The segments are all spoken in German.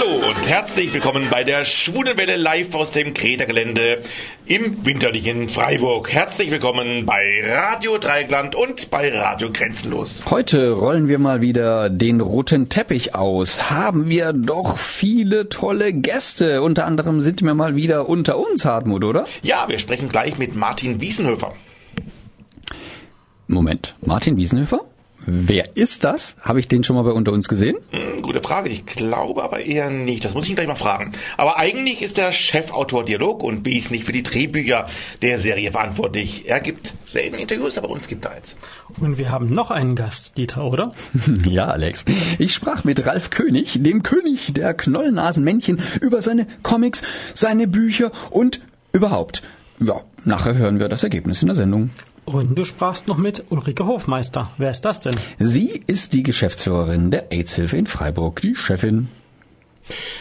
Hallo und herzlich willkommen bei der Schwulenwelle live aus dem Kreta-Gelände im winterlichen Freiburg. Herzlich willkommen bei Radio Dreigland und bei Radio Grenzenlos. Heute rollen wir mal wieder den roten Teppich aus. Haben wir doch viele tolle Gäste. Unter anderem sind wir mal wieder unter uns, Hartmut, oder? Ja, wir sprechen gleich mit Martin Wiesenhöfer. Moment, Martin Wiesenhöfer? Wer ist das? Habe ich den schon mal bei unter uns gesehen? Hm, gute Frage. Ich glaube aber eher nicht. Das muss ich ihn gleich mal fragen. Aber eigentlich ist der Chefautor Dialog und nicht für die Drehbücher der Serie verantwortlich. Er gibt selten Interviews, aber uns gibt er eins. Und wir haben noch einen Gast, Dieter, oder? ja, Alex. Ich sprach mit Ralf König, dem König der Knollnasenmännchen, über seine Comics, seine Bücher und überhaupt. Ja, nachher hören wir das Ergebnis in der Sendung. Und du sprachst noch mit Ulrike Hofmeister. Wer ist das denn? Sie ist die Geschäftsführerin der AIDS-Hilfe in Freiburg, die Chefin.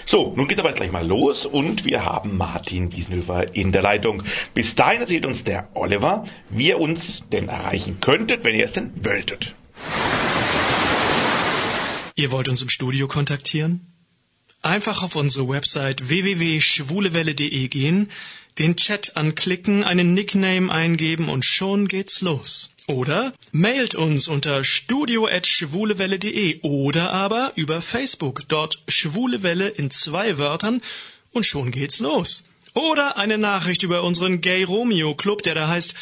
So, nun geht's aber jetzt gleich mal los und wir haben Martin Wiesenhöfer in der Leitung. Bis dahin erzählt uns der Oliver, wie ihr uns denn erreichen könntet, wenn ihr es denn wolltet. Ihr wollt uns im Studio kontaktieren? Einfach auf unsere Website www.schwulewelle.de gehen, den Chat anklicken, einen Nickname eingeben und schon geht's los. Oder mailt uns unter studio.schwulewelle.de oder aber über Facebook, dort Schwulewelle in zwei Wörtern und schon geht's los. Oder eine Nachricht über unseren Gay Romeo Club, der da heißt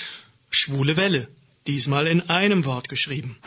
Schwule Welle, diesmal in einem Wort geschrieben.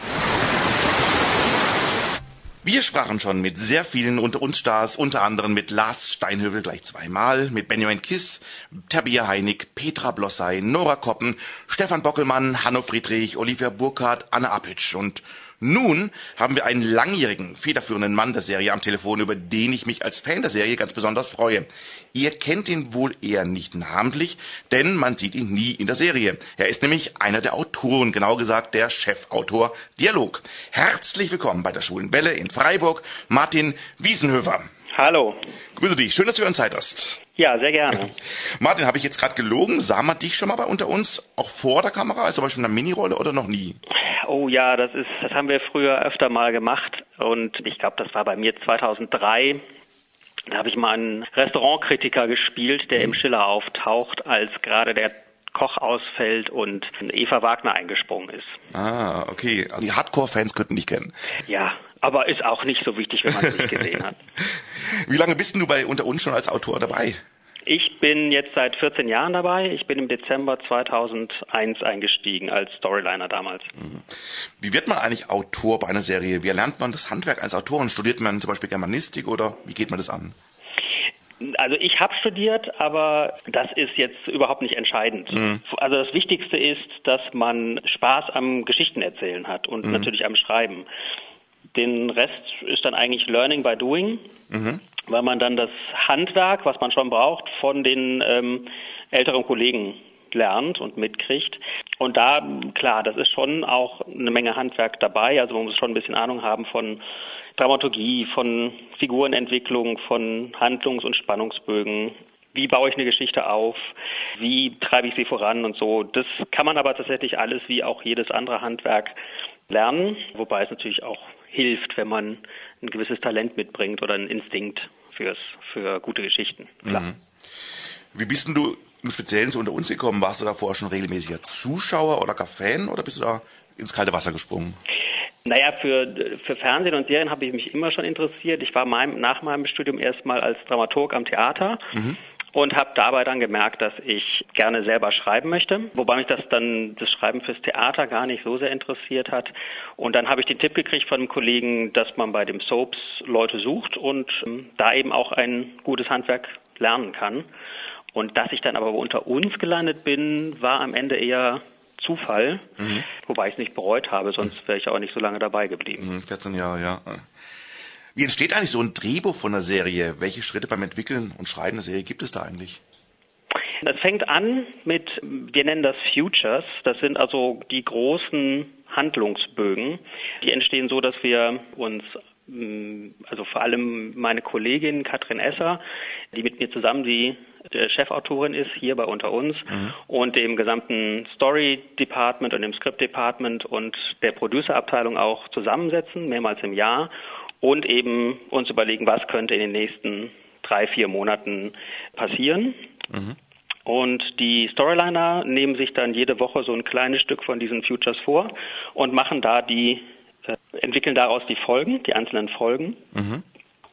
Wir sprachen schon mit sehr vielen unter uns Stars, unter anderem mit Lars Steinhövel gleich zweimal, mit Benjamin Kiss, Tabia Heinig, Petra Blossay, Nora Koppen, Stefan Bockelmann, Hanno Friedrich, Olivia Burkhardt, Anne Apitsch. Und nun haben wir einen langjährigen, federführenden Mann der Serie am Telefon, über den ich mich als Fan der Serie ganz besonders freue. Ihr kennt ihn wohl eher nicht namentlich, denn man sieht ihn nie in der Serie. Er ist nämlich einer der Autoren, genau gesagt der Chefautor Dialog. Herzlich willkommen bei der Schwulen Welle in Freiburg, Martin Wiesenhöfer. Hallo. Grüße dich, schön, dass du uns Zeit hast. Ja, sehr gerne. Martin, habe ich jetzt gerade gelogen? Sah man dich schon mal bei unter uns, auch vor der Kamera, also zum Beispiel in einer Minirolle oder noch nie? Oh ja, das ist, das haben wir früher öfter mal gemacht und ich glaube, das war bei mir 2003. Da habe ich mal einen Restaurantkritiker gespielt, der im Schiller auftaucht, als gerade der Koch ausfällt und Eva Wagner eingesprungen ist. Ah, okay. Also die Hardcore-Fans könnten dich kennen. Ja, aber ist auch nicht so wichtig, wenn man es nicht gesehen hat. Wie lange bist du bei unter uns schon als Autor dabei? Ich bin jetzt seit 14 Jahren dabei. Ich bin im Dezember 2001 eingestiegen als Storyliner damals. Mhm. Wie wird man eigentlich Autor bei einer Serie? Wie lernt man das Handwerk eines Autoren? Studiert man zum Beispiel Germanistik oder wie geht man das an? Also ich habe studiert, aber das ist jetzt überhaupt nicht entscheidend. Mhm. Also das Wichtigste ist, dass man Spaß am Geschichtenerzählen hat und mhm. natürlich am Schreiben. Den Rest ist dann eigentlich Learning by Doing. Mhm weil man dann das Handwerk, was man schon braucht, von den ähm, älteren Kollegen lernt und mitkriegt. Und da, klar, das ist schon auch eine Menge Handwerk dabei. Also man muss schon ein bisschen Ahnung haben von Dramaturgie, von Figurenentwicklung, von Handlungs- und Spannungsbögen. Wie baue ich eine Geschichte auf? Wie treibe ich sie voran und so? Das kann man aber tatsächlich alles wie auch jedes andere Handwerk lernen, wobei es natürlich auch hilft, wenn man ein gewisses Talent mitbringt oder einen Instinkt fürs, für gute Geschichten. Klar. Mhm. Wie bist denn du im Speziellen so unter uns gekommen? Warst du da vorher schon regelmäßiger Zuschauer oder gar Fan oder bist du da ins kalte Wasser gesprungen? Naja, für, für Fernsehen und Serien habe ich mich immer schon interessiert. Ich war mein, nach meinem Studium erstmal als Dramaturg am Theater. Mhm und habe dabei dann gemerkt, dass ich gerne selber schreiben möchte, wobei mich das dann das Schreiben fürs Theater gar nicht so sehr interessiert hat. Und dann habe ich den Tipp gekriegt von einem Kollegen, dass man bei dem Soaps Leute sucht und ähm, da eben auch ein gutes Handwerk lernen kann. Und dass ich dann aber unter uns gelandet bin, war am Ende eher Zufall, mhm. wobei ich es nicht bereut habe, sonst wäre ich auch nicht so lange dabei geblieben. 14 mhm, Jahre, ja. Wie entsteht eigentlich so ein Drehbuch von einer Serie? Welche Schritte beim Entwickeln und Schreiben der Serie gibt es da eigentlich? Das fängt an mit, wir nennen das Futures. Das sind also die großen Handlungsbögen. Die entstehen so, dass wir uns mm, also vor allem meine Kollegin Katrin Esser, die mit mir zusammen die Chefautorin ist, hier bei unter uns, mhm. und dem gesamten Story Department und dem Script Department und der Producer Abteilung auch zusammensetzen, mehrmals im Jahr und eben uns überlegen, was könnte in den nächsten drei, vier Monaten passieren. Mhm. Und die Storyliner nehmen sich dann jede Woche so ein kleines Stück von diesen Futures vor und machen da die, äh, entwickeln daraus die Folgen, die einzelnen Folgen. Mhm.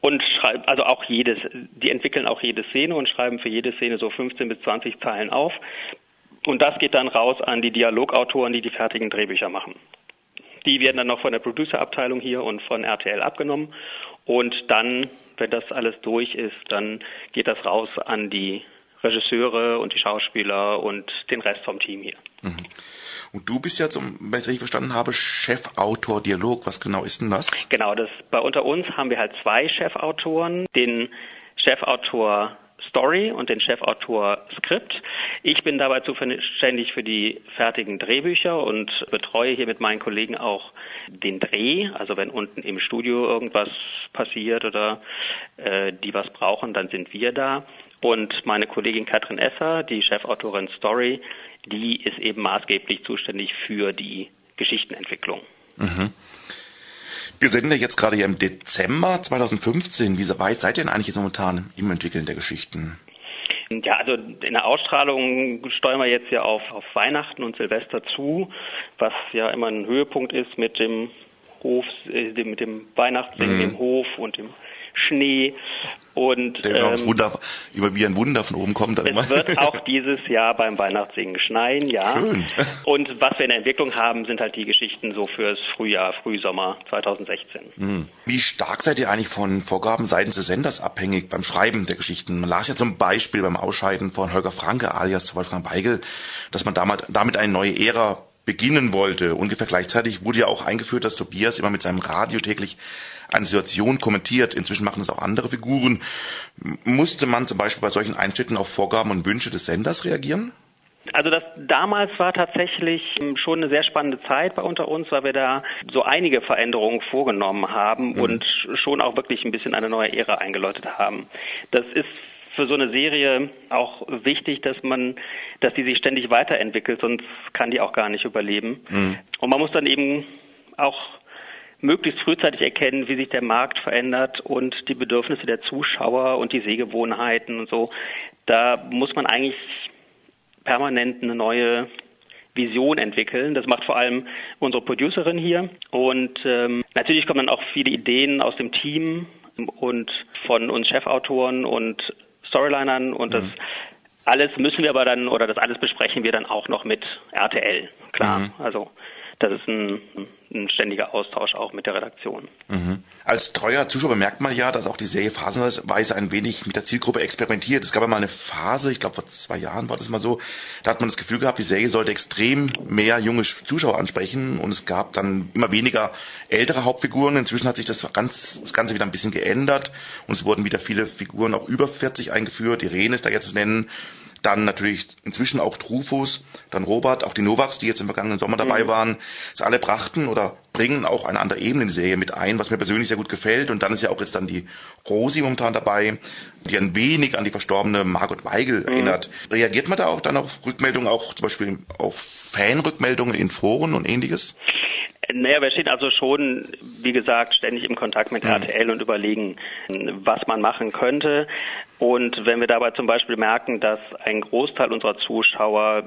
Und schreiben, also auch jedes, die entwickeln auch jede Szene und schreiben für jede Szene so 15 bis 20 Zeilen auf. Und das geht dann raus an die Dialogautoren, die die fertigen Drehbücher machen. Die werden dann noch von der Producerabteilung hier und von RTL abgenommen. Und dann, wenn das alles durch ist, dann geht das raus an die Regisseure und die Schauspieler und den Rest vom Team hier. Mhm. Und du bist ja, zum, wenn ich es richtig verstanden habe, Chefautor Dialog. Was genau ist denn das? Genau, das bei unter uns haben wir halt zwei Chefautoren, den Chefautor Story und den Chefautor Skript. Ich bin dabei zuständig für die fertigen Drehbücher und betreue hier mit meinen Kollegen auch den Dreh. Also wenn unten im Studio irgendwas passiert oder äh, die was brauchen, dann sind wir da. Und meine Kollegin Katrin Esser, die Chefautorin Story, die ist eben maßgeblich zuständig für die Geschichtenentwicklung. Mhm. Wir sind ja jetzt gerade hier im Dezember 2015. Wie weit seid ihr denn eigentlich jetzt momentan im Entwickeln der Geschichten? Ja, also in der Ausstrahlung steuern wir jetzt ja auf, auf Weihnachten und Silvester zu, was ja immer ein Höhepunkt ist mit dem Hof, äh, mit dem Weihnachtssingen mhm. im Hof und dem Schnee. Und, Der ähm, Wunder, über wie ein Wunder von oben kommt. Es immer. wird auch dieses Jahr beim Weihnachtssingen schneien, ja. Schön. Und was wir in der Entwicklung haben, sind halt die Geschichten so fürs Frühjahr, Frühsommer 2016. Hm. Wie stark seid ihr eigentlich von Vorgaben seitens des Senders abhängig beim Schreiben der Geschichten? Man las ja zum Beispiel beim Ausscheiden von Holger Franke alias Wolfgang Weigel, dass man damit, damit eine neue Ära beginnen wollte. Ungefähr gleichzeitig wurde ja auch eingeführt, dass Tobias immer mit seinem Radio täglich eine Situation kommentiert. Inzwischen machen es auch andere Figuren. Musste man zum Beispiel bei solchen Einschnitten auf Vorgaben und Wünsche des Senders reagieren? Also das damals war tatsächlich schon eine sehr spannende Zeit bei unter uns, weil wir da so einige Veränderungen vorgenommen haben mhm. und schon auch wirklich ein bisschen eine neue Ära eingeläutet haben. Das ist für so eine Serie auch wichtig, dass man, dass die sich ständig weiterentwickelt, sonst kann die auch gar nicht überleben. Mhm. Und man muss dann eben auch möglichst frühzeitig erkennen, wie sich der Markt verändert und die Bedürfnisse der Zuschauer und die Sehgewohnheiten und so. Da muss man eigentlich permanent eine neue Vision entwickeln. Das macht vor allem unsere Producerin hier. Und ähm, natürlich kommen dann auch viele Ideen aus dem Team und von uns Chefautoren und Storylinern und das mhm. alles müssen wir aber dann oder das alles besprechen wir dann auch noch mit RTL. Klar. Mhm. Also das ist ein, ein ständiger Austausch auch mit der Redaktion. Mhm. Als treuer Zuschauer merkt man ja, dass auch die Serie phasenweise ein wenig mit der Zielgruppe experimentiert. Es gab ja mal eine Phase, ich glaube vor zwei Jahren war das mal so, da hat man das Gefühl gehabt, die Serie sollte extrem mehr junge Zuschauer ansprechen und es gab dann immer weniger ältere Hauptfiguren. Inzwischen hat sich das, ganz, das Ganze wieder ein bisschen geändert und es wurden wieder viele Figuren auch über 40 eingeführt. Irene ist da jetzt zu nennen dann natürlich inzwischen auch Trufus, dann Robert, auch die Novaks, die jetzt im vergangenen Sommer dabei mhm. waren. Sie alle brachten oder bringen auch eine andere Ebene in die Serie mit ein, was mir persönlich sehr gut gefällt. Und dann ist ja auch jetzt dann die Rosi momentan dabei, die ein wenig an die verstorbene Margot Weigel mhm. erinnert. Reagiert man da auch dann auf Rückmeldungen, auch zum Beispiel auf Fanrückmeldungen in Foren und ähnliches? Naja, wir stehen also schon, wie gesagt, ständig im Kontakt mit. RTL und überlegen, was man machen könnte. Und wenn wir dabei zum Beispiel merken, dass ein Großteil unserer Zuschauer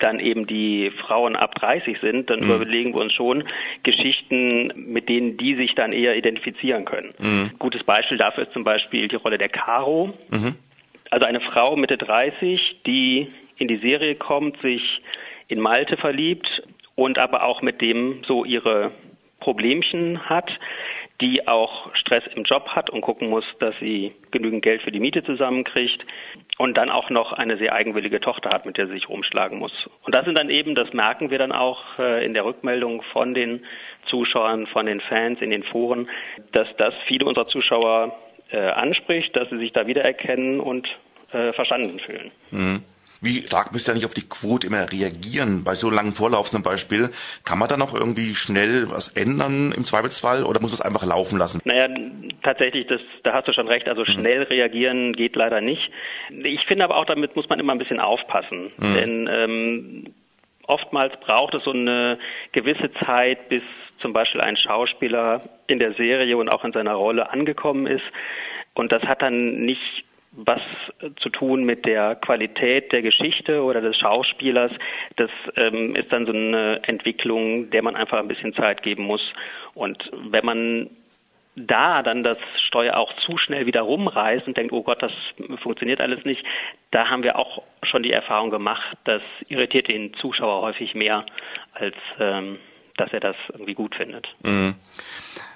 dann eben die Frauen ab 30 sind, dann mhm. überlegen wir uns schon Geschichten, mit denen die sich dann eher identifizieren können. Mhm. Gutes Beispiel dafür ist zum Beispiel die Rolle der Caro. Mhm. Also eine Frau Mitte 30, die in die Serie kommt, sich in Malte verliebt und aber auch mit dem so ihre Problemchen hat, die auch Stress im Job hat und gucken muss, dass sie genügend Geld für die Miete zusammenkriegt und dann auch noch eine sehr eigenwillige Tochter hat, mit der sie sich rumschlagen muss. Und das sind dann eben, das merken wir dann auch äh, in der Rückmeldung von den Zuschauern, von den Fans in den Foren, dass das viele unserer Zuschauer äh, anspricht, dass sie sich da wiedererkennen und äh, verstanden fühlen. Mhm. Wie stark müsst ihr nicht auf die Quote immer reagieren? Bei so langen Vorlauf zum Beispiel, kann man da noch irgendwie schnell was ändern im Zweifelsfall oder muss man es einfach laufen lassen? Naja, tatsächlich, das, da hast du schon recht. Also schnell mhm. reagieren geht leider nicht. Ich finde aber auch, damit muss man immer ein bisschen aufpassen. Mhm. Denn ähm, oftmals braucht es so eine gewisse Zeit, bis zum Beispiel ein Schauspieler in der Serie und auch in seiner Rolle angekommen ist. Und das hat dann nicht was zu tun mit der Qualität der Geschichte oder des Schauspielers. Das ähm, ist dann so eine Entwicklung, der man einfach ein bisschen Zeit geben muss. Und wenn man da dann das Steuer auch zu schnell wieder rumreißt und denkt, oh Gott, das funktioniert alles nicht, da haben wir auch schon die Erfahrung gemacht, das irritiert den Zuschauer häufig mehr, als ähm, dass er das irgendwie gut findet. Mhm.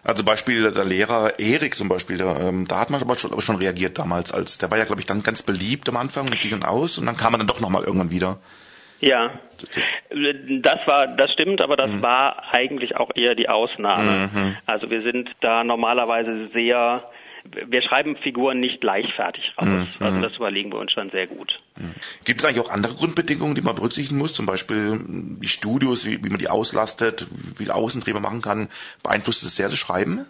Also Beispiel der Lehrer Erik zum Beispiel, der, ähm, da hat man aber schon, aber schon reagiert damals, als der war ja glaube ich dann ganz beliebt am Anfang und stieg dann aus und dann kam er dann doch nochmal irgendwann wieder. Ja, das war, das stimmt, aber das mhm. war eigentlich auch eher die Ausnahme. Mhm. Also wir sind da normalerweise sehr, wir schreiben Figuren nicht leichtfertig raus. Mhm. Also das überlegen wir uns schon sehr gut. Mhm. Gibt es eigentlich auch andere Grundbedingungen, die man berücksichtigen muss? Zum Beispiel die Studios, wie, wie man die auslastet, wie viel Außentriebe machen kann, beeinflusst es sehr das Schreiben?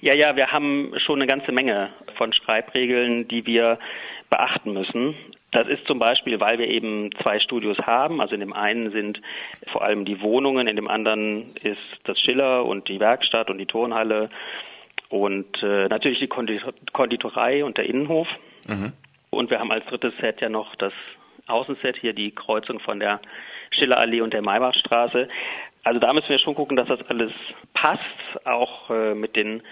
Ja, ja, wir haben schon eine ganze Menge von Schreibregeln, die wir beachten müssen. Das ist zum Beispiel, weil wir eben zwei Studios haben. Also in dem einen sind vor allem die Wohnungen, in dem anderen ist das Schiller und die Werkstatt und die Turnhalle und äh, natürlich die Konditorei und der Innenhof. Mhm. Und wir haben als drittes Set ja noch das Außenset, hier die Kreuzung von der Schillerallee und der Maybachstraße. Also da müssen wir schon gucken, dass das alles passt, auch äh, mit den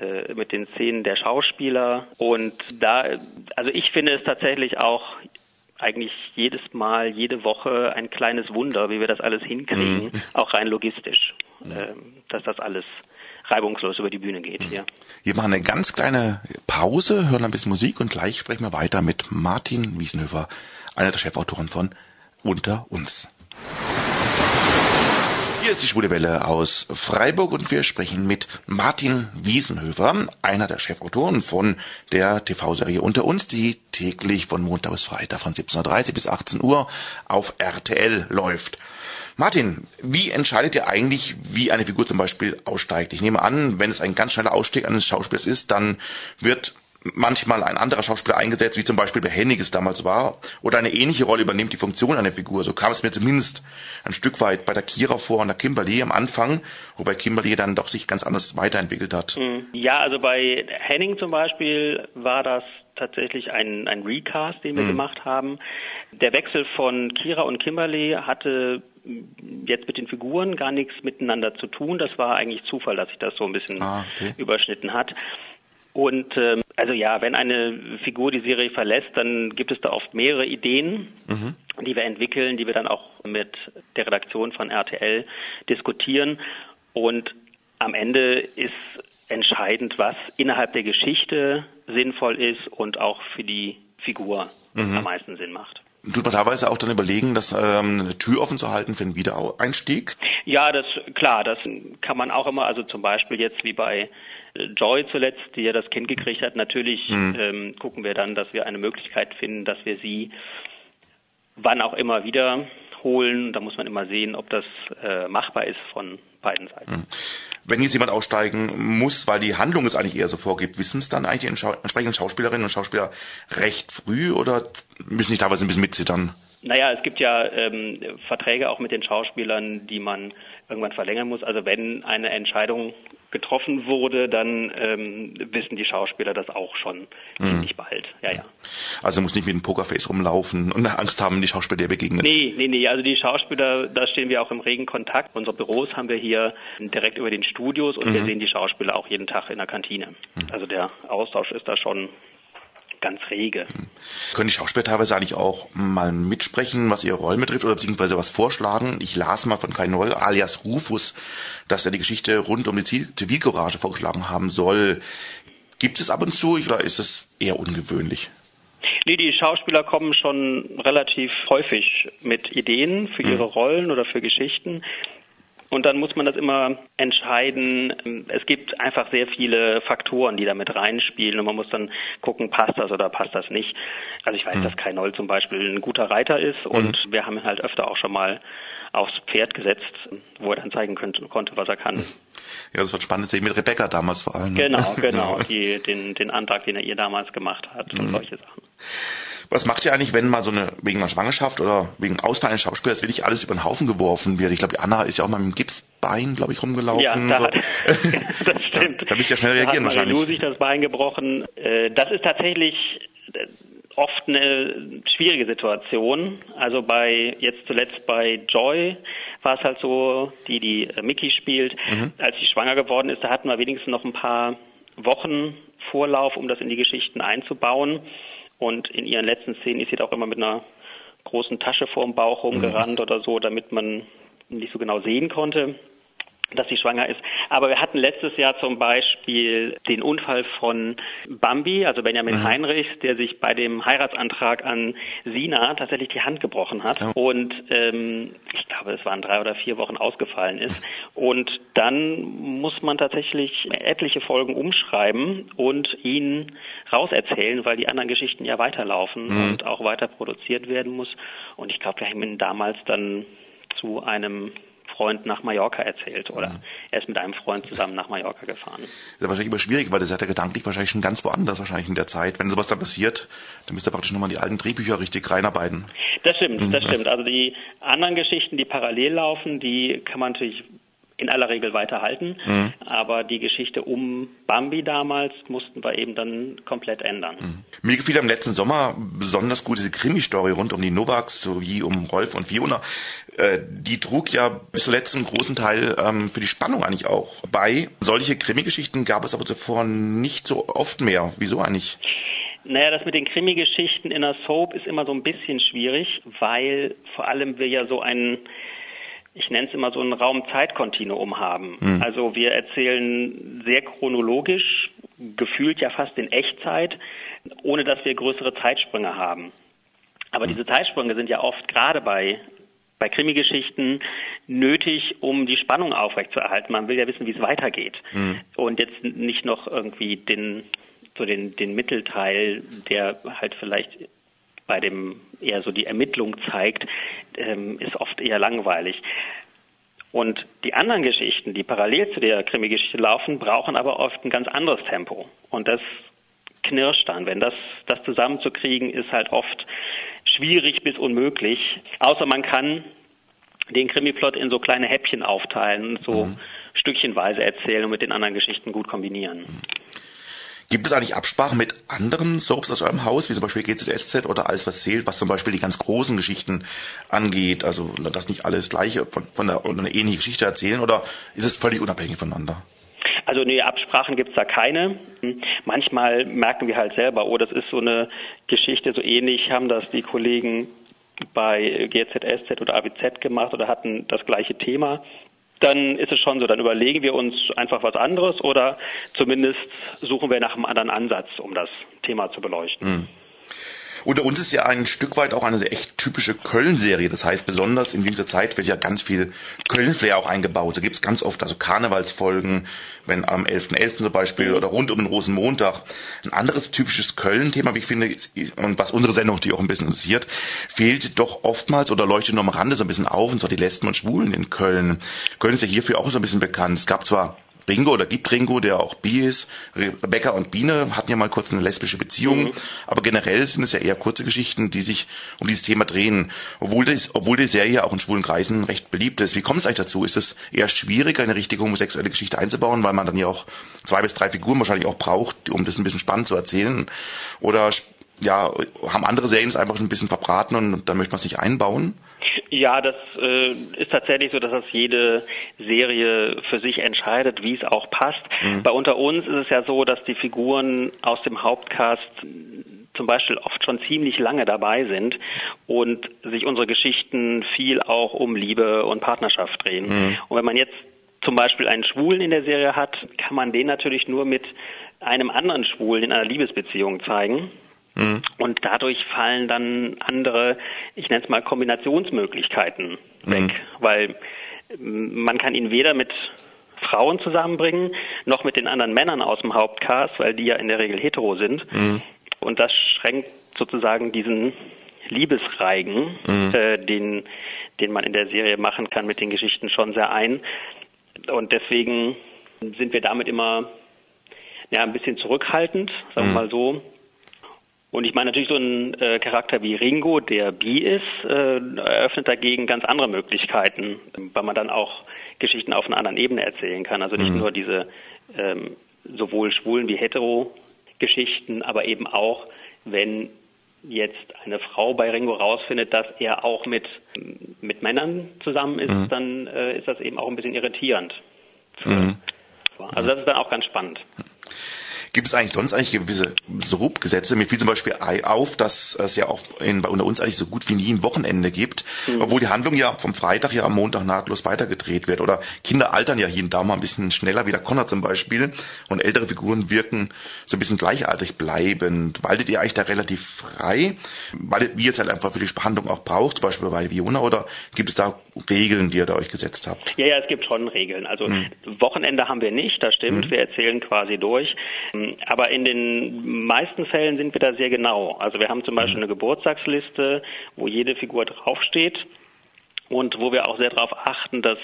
äh, mit den Szenen der Schauspieler. Und da, also ich finde es tatsächlich auch eigentlich jedes Mal, jede Woche ein kleines Wunder, wie wir das alles hinkriegen, mhm. auch rein logistisch, mhm. äh, dass das alles reibungslos über die Bühne geht. Mhm. Ja. Wir machen eine ganz kleine Pause, hören ein bisschen Musik und gleich sprechen wir weiter mit Martin Wiesenhöfer, einer der Chefautoren von Unter uns. Hier ist die Schwule Welle aus Freiburg und wir sprechen mit Martin Wiesenhöfer, einer der Chefautoren von der TV-Serie Unter uns, die täglich von Montag bis Freitag von 17.30 bis 18 Uhr auf RTL läuft. Martin, wie entscheidet ihr eigentlich, wie eine Figur zum Beispiel aussteigt? Ich nehme an, wenn es ein ganz schneller Ausstieg eines Schauspielers ist, dann wird manchmal ein anderer Schauspieler eingesetzt, wie zum Beispiel bei Hennig es damals war, oder eine ähnliche Rolle übernimmt die Funktion einer Figur. So kam es mir zumindest ein Stück weit bei der Kira vor und der Kimberly am Anfang, wobei Kimberly dann doch sich ganz anders weiterentwickelt hat. Mhm. Ja, also bei Henning zum Beispiel war das tatsächlich ein, ein Recast, den wir mhm. gemacht haben. Der Wechsel von Kira und Kimberly hatte jetzt mit den Figuren gar nichts miteinander zu tun. Das war eigentlich Zufall, dass sich das so ein bisschen ah, okay. überschnitten hat. Und ähm, also ja, wenn eine Figur die Serie verlässt, dann gibt es da oft mehrere Ideen, mhm. die wir entwickeln, die wir dann auch mit der Redaktion von RTL diskutieren. Und am Ende ist entscheidend, was innerhalb der Geschichte sinnvoll ist und auch für die Figur mhm. am meisten Sinn macht. Tut man teilweise auch dann überlegen, das ähm, eine Tür offen zu halten für einen Wiedereinstieg? Ja, das klar, das kann man auch immer, also zum Beispiel jetzt wie bei Joy zuletzt, die ja das Kind gekriegt hat, natürlich mhm. ähm, gucken wir dann, dass wir eine Möglichkeit finden, dass wir sie wann auch immer wieder holen. Da muss man immer sehen, ob das äh, machbar ist von beiden Seiten. Mhm. Wenn jetzt jemand aussteigen muss, weil die Handlung es eigentlich eher so vorgibt, wissen es dann eigentlich die entsprechenden Schauspielerinnen und Schauspieler recht früh oder müssen die teilweise ein bisschen mitzittern? Naja, es gibt ja ähm, Verträge auch mit den Schauspielern, die man irgendwann verlängern muss. Also wenn eine Entscheidung getroffen wurde, dann ähm, wissen die Schauspieler das auch schon mhm. ziemlich bald. Ja, ja. Also muss nicht mit einem Pokerface rumlaufen und Angst haben, die Schauspieler dir begegnen. Nee, nee, nee. Also die Schauspieler, da stehen wir auch im regen Kontakt. Unsere Büros haben wir hier direkt über den Studios und mhm. wir sehen die Schauspieler auch jeden Tag in der Kantine. Mhm. Also der Austausch ist da schon ganz rege. Können die Schauspieler teilweise eigentlich auch mal mitsprechen, was ihre Rollen betrifft oder beziehungsweise was vorschlagen? Ich las mal von Kai Noll alias Rufus, dass er die Geschichte rund um die Zivilcourage vorgeschlagen haben soll. Gibt es ab und zu oder ist es eher ungewöhnlich? Nee, die Schauspieler kommen schon relativ häufig mit Ideen für ihre hm. Rollen oder für Geschichten. Und dann muss man das immer entscheiden. Es gibt einfach sehr viele Faktoren, die damit reinspielen und man muss dann gucken, passt das oder passt das nicht. Also ich weiß, mhm. dass Kai Noll zum Beispiel ein guter Reiter ist und mhm. wir haben ihn halt öfter auch schon mal aufs Pferd gesetzt, wo er dann zeigen könnte, konnte, was er kann. Ja, das war spannend sehen mit Rebecca damals vor allem. Ne? Genau, genau, die, den, den Antrag, den er ihr damals gemacht hat und mhm. solche Sachen. Was macht ihr eigentlich, wenn mal so eine, wegen einer Schwangerschaft oder wegen Ausfall eines Schauspielers wirklich alles über den Haufen geworfen wird? Ich glaube, Anna ist ja auch mal mit dem Gips Bein, glaube ich, rumgelaufen. Ja, da hat, das stimmt. Da, da bist du ja schnell reagieren da hat wahrscheinlich. sich das Bein gebrochen. Äh, das ist tatsächlich äh, oft eine schwierige Situation. Also bei jetzt zuletzt bei Joy war es halt so, die die äh, Mickey spielt, mhm. als sie schwanger geworden ist, da hatten wir wenigstens noch ein paar Wochen Vorlauf, um das in die Geschichten einzubauen. Und in ihren letzten Szenen ist sie auch immer mit einer großen Tasche vorm Bauch rumgerannt mhm. oder so, damit man nicht so genau sehen konnte dass sie schwanger ist. Aber wir hatten letztes Jahr zum Beispiel den Unfall von Bambi, also Benjamin mhm. Heinrichs, der sich bei dem Heiratsantrag an Sina tatsächlich die Hand gebrochen hat ja. und ähm, ich glaube, es waren drei oder vier Wochen ausgefallen ist. Und dann muss man tatsächlich etliche Folgen umschreiben und ihn rauserzählen, weil die anderen Geschichten ja weiterlaufen mhm. und auch weiter produziert werden muss. Und ich glaube, wir haben ihn damals dann zu einem Freund nach Mallorca erzählt oder ja. er ist mit einem Freund zusammen nach Mallorca gefahren. Das ist wahrscheinlich immer schwierig, weil das hat er gedanklich wahrscheinlich schon ganz woanders wahrscheinlich in der Zeit. Wenn sowas dann passiert, dann müsst ihr praktisch nochmal die alten Drehbücher richtig reinarbeiten. Das stimmt, das mhm. stimmt. Also die anderen Geschichten, die parallel laufen, die kann man natürlich in aller Regel weiterhalten. Mhm. Aber die Geschichte um Bambi damals mussten wir eben dann komplett ändern. Mhm. Mir gefiel im letzten Sommer besonders gut diese Krimi-Story rund um die Novaks sowie um Rolf und Fiona. Äh, die trug ja bis zuletzt einen großen Teil ähm, für die Spannung eigentlich auch bei. Solche Krimi-Geschichten gab es aber zuvor nicht so oft mehr. Wieso eigentlich? Naja, das mit den Krimi-Geschichten in der Soap ist immer so ein bisschen schwierig, weil vor allem wir ja so einen ich nenne es immer so ein Raum-Zeit-Kontinuum haben. Mhm. Also wir erzählen sehr chronologisch, gefühlt ja fast in Echtzeit, ohne dass wir größere Zeitsprünge haben. Aber mhm. diese Zeitsprünge sind ja oft gerade bei bei Krimi-Geschichten nötig, um die Spannung aufrechtzuerhalten. Man will ja wissen, wie es weitergeht. Mhm. Und jetzt nicht noch irgendwie den, so den, den Mittelteil, der halt vielleicht bei dem eher so die Ermittlung zeigt, ähm, ist oft eher langweilig. Und die anderen Geschichten, die parallel zu der Krimi-Geschichte laufen, brauchen aber oft ein ganz anderes Tempo. Und das knirscht dann. Wenn das, das zusammenzukriegen, ist halt oft schwierig bis unmöglich. Außer man kann den Krimi-Plot in so kleine Häppchen aufteilen so mhm. stückchenweise erzählen und mit den anderen Geschichten gut kombinieren. Mhm. Gibt es eigentlich Absprachen mit anderen Soaps aus eurem Haus, wie zum Beispiel GZSZ oder alles, was zählt, was zum Beispiel die ganz großen Geschichten angeht? Also, dass nicht alles gleiche von, von der, oder eine ähnliche Geschichte erzählen oder ist es völlig unabhängig voneinander? Also nee, Absprachen gibt's da keine. Manchmal merken wir halt selber, oh, das ist so eine Geschichte, so ähnlich haben das die Kollegen bei GZSZ oder AWZ gemacht oder hatten das gleiche Thema dann ist es schon so, dann überlegen wir uns einfach was anderes oder zumindest suchen wir nach einem anderen Ansatz, um das Thema zu beleuchten. Mhm. Unter uns ist ja ein Stück weit auch eine echt typische Köln-Serie. Das heißt, besonders in dieser Zeit wird ja ganz viel Köln-Flair auch eingebaut. Da gibt's ganz oft also Karnevalsfolgen, wenn am 11.11. .11. zum Beispiel oder rund um den Rosenmontag. Ein anderes typisches Köln-Thema, wie ich finde, und was unsere Sendung die auch ein bisschen interessiert, fehlt doch oftmals oder leuchtet nur am Rande so ein bisschen auf, und zwar die Lesben und Schwulen in Köln. Köln ist ja hierfür auch so ein bisschen bekannt. Es gab zwar Ringo oder gibt Ringo, der auch bi ist. Rebecca und Biene hatten ja mal kurz eine lesbische Beziehung, mhm. aber generell sind es ja eher kurze Geschichten, die sich um dieses Thema drehen. Obwohl, das, obwohl die Serie auch in schwulen Kreisen recht beliebt ist. Wie kommt es eigentlich dazu? Ist es eher schwierig, eine richtige homosexuelle Geschichte einzubauen, weil man dann ja auch zwei bis drei Figuren wahrscheinlich auch braucht, um das ein bisschen spannend zu erzählen? Oder ja, haben andere Serien es einfach schon ein bisschen verbraten und dann möchte man es nicht einbauen? Ja, das äh, ist tatsächlich so, dass das jede Serie für sich entscheidet, wie es auch passt. Mhm. Bei Unter uns ist es ja so, dass die Figuren aus dem Hauptcast zum Beispiel oft schon ziemlich lange dabei sind und sich unsere Geschichten viel auch um Liebe und Partnerschaft drehen. Mhm. Und wenn man jetzt zum Beispiel einen Schwulen in der Serie hat, kann man den natürlich nur mit einem anderen Schwulen in einer Liebesbeziehung zeigen. Mhm. Und dadurch fallen dann andere, ich nenne es mal Kombinationsmöglichkeiten weg, mhm. weil man kann ihn weder mit Frauen zusammenbringen, noch mit den anderen Männern aus dem Hauptcast, weil die ja in der Regel hetero sind. Mhm. Und das schränkt sozusagen diesen Liebesreigen, mhm. äh, den, den man in der Serie machen kann, mit den Geschichten schon sehr ein. Und deswegen sind wir damit immer ja, ein bisschen zurückhaltend, sagen wir mhm. mal so. Und ich meine natürlich so ein äh, Charakter wie Ringo, der bi ist, äh, eröffnet dagegen ganz andere Möglichkeiten, weil man dann auch Geschichten auf einer anderen Ebene erzählen kann. Also nicht mhm. nur diese ähm, sowohl schwulen wie hetero Geschichten, aber eben auch, wenn jetzt eine Frau bei Ringo rausfindet, dass er auch mit, mit Männern zusammen ist, mhm. dann äh, ist das eben auch ein bisschen irritierend. Mhm. Also das ist dann auch ganz spannend. Gibt es eigentlich sonst eigentlich gewisse Srub-Gesetze? Mir fiel zum Beispiel auf, dass es ja auch in, bei unter uns eigentlich so gut wie nie ein Wochenende gibt, mhm. obwohl die Handlung ja vom Freitag ja am Montag nahtlos weitergedreht wird. Oder Kinder altern ja hier und da mal ein bisschen schneller, wie der Connor zum Beispiel. Und ältere Figuren wirken so ein bisschen gleichaltrig bleibend. Waltet ihr eigentlich da relativ frei? Weil wie ihr es halt einfach für die Behandlung auch braucht, zum Beispiel bei Viona, oder gibt es da Regeln, die ihr da euch gesetzt habt? Ja, ja, es gibt schon Regeln. Also mhm. Wochenende haben wir nicht, das stimmt. Mhm. Wir erzählen quasi durch. Aber in den meisten Fällen sind wir da sehr genau. Also wir haben zum Beispiel mhm. eine Geburtstagsliste, wo jede Figur draufsteht und wo wir auch sehr darauf achten, dass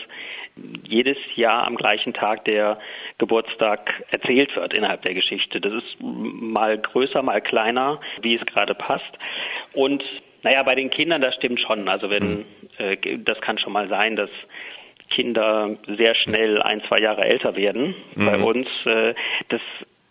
jedes Jahr am gleichen Tag der Geburtstag erzählt wird innerhalb der Geschichte. Das ist mal größer, mal kleiner, wie es gerade passt. Und naja, bei den Kindern, das stimmt schon. Also wenn, mhm. äh, das kann schon mal sein, dass Kinder sehr schnell ein, zwei Jahre älter werden mhm. bei uns. Äh, das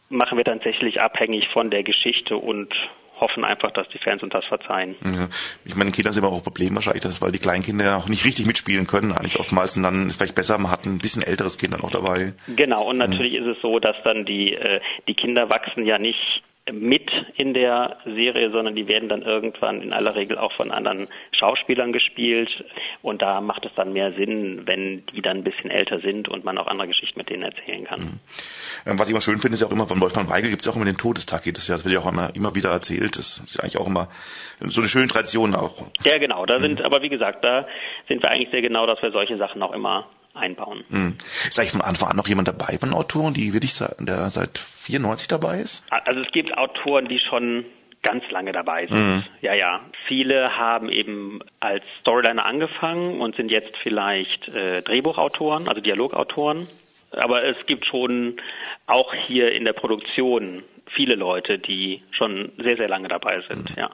machen wir tatsächlich abhängig von der Geschichte und hoffen einfach, dass die Fans uns das verzeihen. Ja. Ich meine, Kinder sind immer auch ein Problem wahrscheinlich, das, weil die Kleinkinder auch nicht richtig mitspielen können, eigentlich oftmals. Und dann ist es vielleicht besser, man hat ein bisschen älteres Kind dann auch dabei. Genau, und natürlich mhm. ist es so, dass dann die, äh, die Kinder wachsen ja nicht mit in der Serie, sondern die werden dann irgendwann in aller Regel auch von anderen Schauspielern gespielt. Und da macht es dann mehr Sinn, wenn die dann ein bisschen älter sind und man auch andere Geschichten mit denen erzählen kann. Mhm. Ähm, was ich immer schön finde, ist ja auch immer von Wolfgang Weigel gibt es ja auch immer den Todestag. Das wird ja auch immer, immer wieder erzählt. Das ist ja eigentlich auch immer so eine schöne Tradition auch. Ja, genau. Da sind, mhm. aber wie gesagt, da sind wir eigentlich sehr genau, dass wir solche Sachen auch immer einbauen. Hm. Ist eigentlich von Anfang an noch jemand dabei von Autoren, die wirklich der seit 94 dabei ist? Also es gibt Autoren, die schon ganz lange dabei sind. Mhm. Ja, ja. Viele haben eben als Storyliner angefangen und sind jetzt vielleicht äh, Drehbuchautoren, also Dialogautoren. Aber es gibt schon auch hier in der Produktion viele Leute, die schon sehr, sehr lange dabei sind, mhm. ja.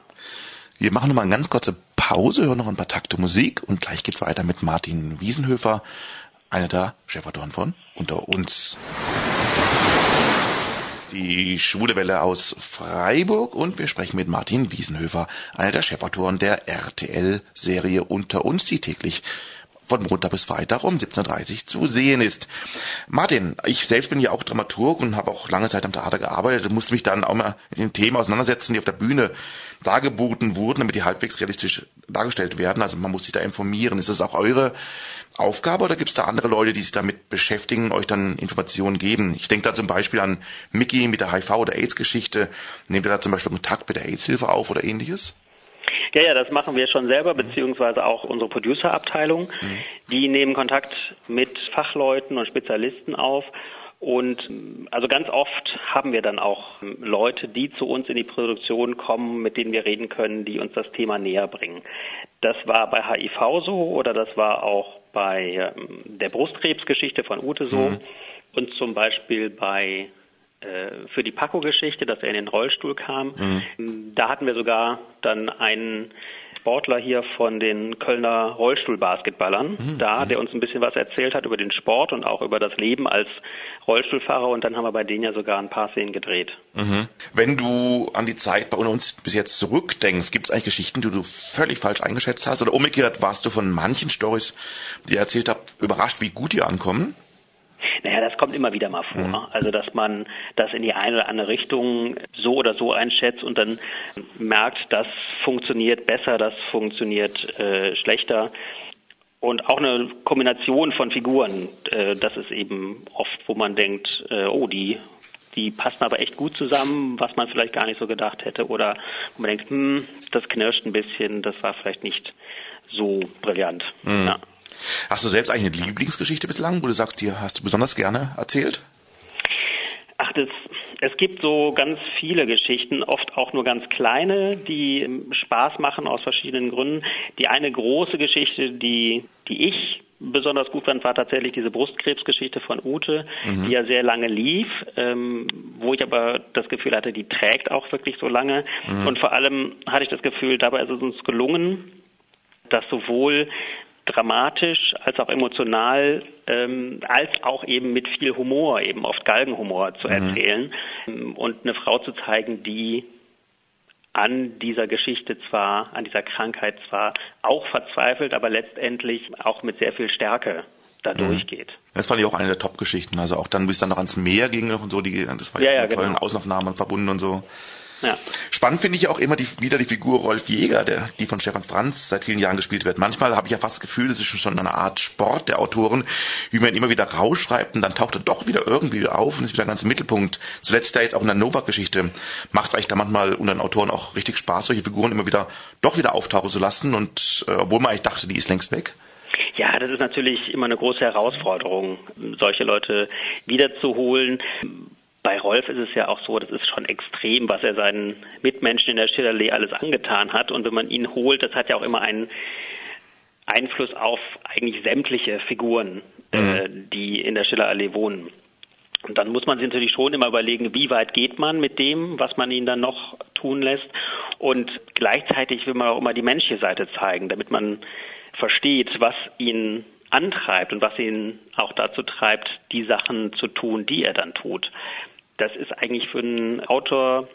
Wir machen noch mal eine ganz kurze Pause, hören noch ein paar Takte Musik und gleich geht's weiter mit Martin Wiesenhöfer einer der Chefautoren von Unter uns. Die Schwule Welle aus Freiburg und wir sprechen mit Martin Wiesenhöfer, einer der Chefautoren der RTL-Serie Unter uns, die täglich von Montag bis Freitag um 17.30 Uhr zu sehen ist. Martin, ich selbst bin ja auch Dramaturg und habe auch lange Zeit am Theater gearbeitet und musste mich dann auch mal mit den Themen auseinandersetzen, die auf der Bühne dargeboten wurden, damit die halbwegs realistisch dargestellt werden. Also man muss sich da informieren. Ist das auch eure Aufgabe oder gibt es da andere Leute, die sich damit beschäftigen, euch dann Informationen geben? Ich denke da zum Beispiel an Mickey mit der HIV- oder AIDS-Geschichte. Nehmt ihr da zum Beispiel Kontakt mit der AIDS-Hilfe auf oder ähnliches? Ja, ja, das machen wir schon selber, beziehungsweise auch unsere Producer-Abteilung. Mhm. Die nehmen Kontakt mit Fachleuten und Spezialisten auf. Und also ganz oft haben wir dann auch Leute, die zu uns in die Produktion kommen, mit denen wir reden können, die uns das Thema näher bringen. Das war bei HIV so oder das war auch bei ähm, der Brustkrebsgeschichte von Ute so mhm. und zum Beispiel bei äh, für die Paco-Geschichte, dass er in den Rollstuhl kam. Mhm. Da hatten wir sogar dann einen Sportler hier von den Kölner Rollstuhlbasketballern mhm. da, der uns ein bisschen was erzählt hat über den Sport und auch über das Leben als Rollstuhlfahrer und dann haben wir bei denen ja sogar ein paar Szenen gedreht. Mhm. Wenn du an die Zeit bei uns bis jetzt zurückdenkst, gibt es eigentlich Geschichten, die du völlig falsch eingeschätzt hast oder umgekehrt warst du von manchen Stories, die ihr erzählt habt, überrascht, wie gut die ankommen? Naja, das kommt immer wieder mal vor. Mhm. Also, dass man das in die eine oder andere Richtung so oder so einschätzt und dann merkt, das funktioniert besser, das funktioniert äh, schlechter. Und auch eine Kombination von Figuren, äh, das ist eben oft, wo man denkt, äh, oh, die die passen aber echt gut zusammen, was man vielleicht gar nicht so gedacht hätte. Oder wo man denkt, hm, das knirscht ein bisschen, das war vielleicht nicht so brillant. Mhm. Ja. Hast du selbst eigentlich eine Lieblingsgeschichte bislang, wo du sagst, die hast du besonders gerne erzählt? Ach, das, es gibt so ganz viele Geschichten, oft auch nur ganz kleine, die Spaß machen aus verschiedenen Gründen. Die eine große Geschichte, die, die ich besonders gut fand, war tatsächlich diese Brustkrebsgeschichte von Ute, mhm. die ja sehr lange lief, ähm, wo ich aber das Gefühl hatte, die trägt auch wirklich so lange. Mhm. Und vor allem hatte ich das Gefühl, dabei ist es uns gelungen, dass sowohl dramatisch als auch emotional, ähm, als auch eben mit viel Humor, eben oft Galgenhumor zu mhm. erzählen mhm. und eine Frau zu zeigen, die an dieser Geschichte zwar, an dieser Krankheit zwar auch verzweifelt, aber letztendlich auch mit sehr viel Stärke da mhm. durchgeht. Das fand ich auch eine der Top-Geschichten. Also auch dann, bis dann noch ans Meer ging und so, die, das war ja, ja, ja mit tollen genau. Außenaufnahmen verbunden und so. Ja. Spannend finde ich auch immer die, wieder die Figur Rolf Jäger, der, die von Stefan Franz seit vielen Jahren gespielt wird. Manchmal habe ich ja fast das Gefühl, das ist schon eine Art Sport der Autoren, wie man immer wieder rausschreibt und dann taucht er doch wieder irgendwie auf und ist wieder ganz im Mittelpunkt. Zuletzt da jetzt auch in der Nova-Geschichte macht es eigentlich da manchmal unter den Autoren auch richtig Spaß, solche Figuren immer wieder doch wieder auftauchen zu lassen und äh, obwohl man eigentlich dachte, die ist längst weg. Ja, das ist natürlich immer eine große Herausforderung, solche Leute wiederzuholen. Bei Rolf ist es ja auch so, das ist schon extrem, was er seinen Mitmenschen in der Schillerlee alles angetan hat. Und wenn man ihn holt, das hat ja auch immer einen Einfluss auf eigentlich sämtliche Figuren, äh, mhm. äh, die in der Schillerallee wohnen. Und dann muss man sich natürlich schon immer überlegen, wie weit geht man mit dem, was man ihnen dann noch tun lässt. Und gleichzeitig will man auch immer die menschliche Seite zeigen, damit man versteht, was ihn antreibt und was ihn auch dazu treibt, die Sachen zu tun, die er dann tut das ist eigentlich für einen Autor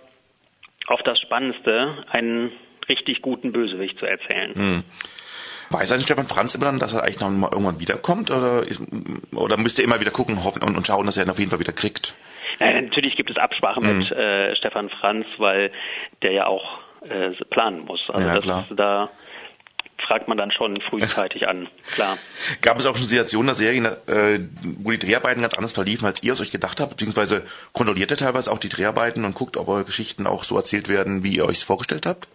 auf das Spannendste, einen richtig guten Bösewicht zu erzählen. Hm. Weiß eigentlich Stefan Franz immer dann, dass er eigentlich noch mal irgendwann wiederkommt oder, ist, oder müsst ihr immer wieder gucken hoffen und, und schauen, dass er ihn auf jeden Fall wieder kriegt? Nein, natürlich gibt es Absprachen hm. mit äh, Stefan Franz, weil der ja auch äh, planen muss. Also ja, das, klar. da fragt man dann schon frühzeitig an, klar. Gab es auch schon Situationen der Serien, äh, wo die Dreharbeiten ganz anders verliefen, als ihr es euch gedacht habt, beziehungsweise kontrolliert ihr teilweise auch die Dreharbeiten und guckt, ob eure Geschichten auch so erzählt werden, wie ihr euch es vorgestellt habt?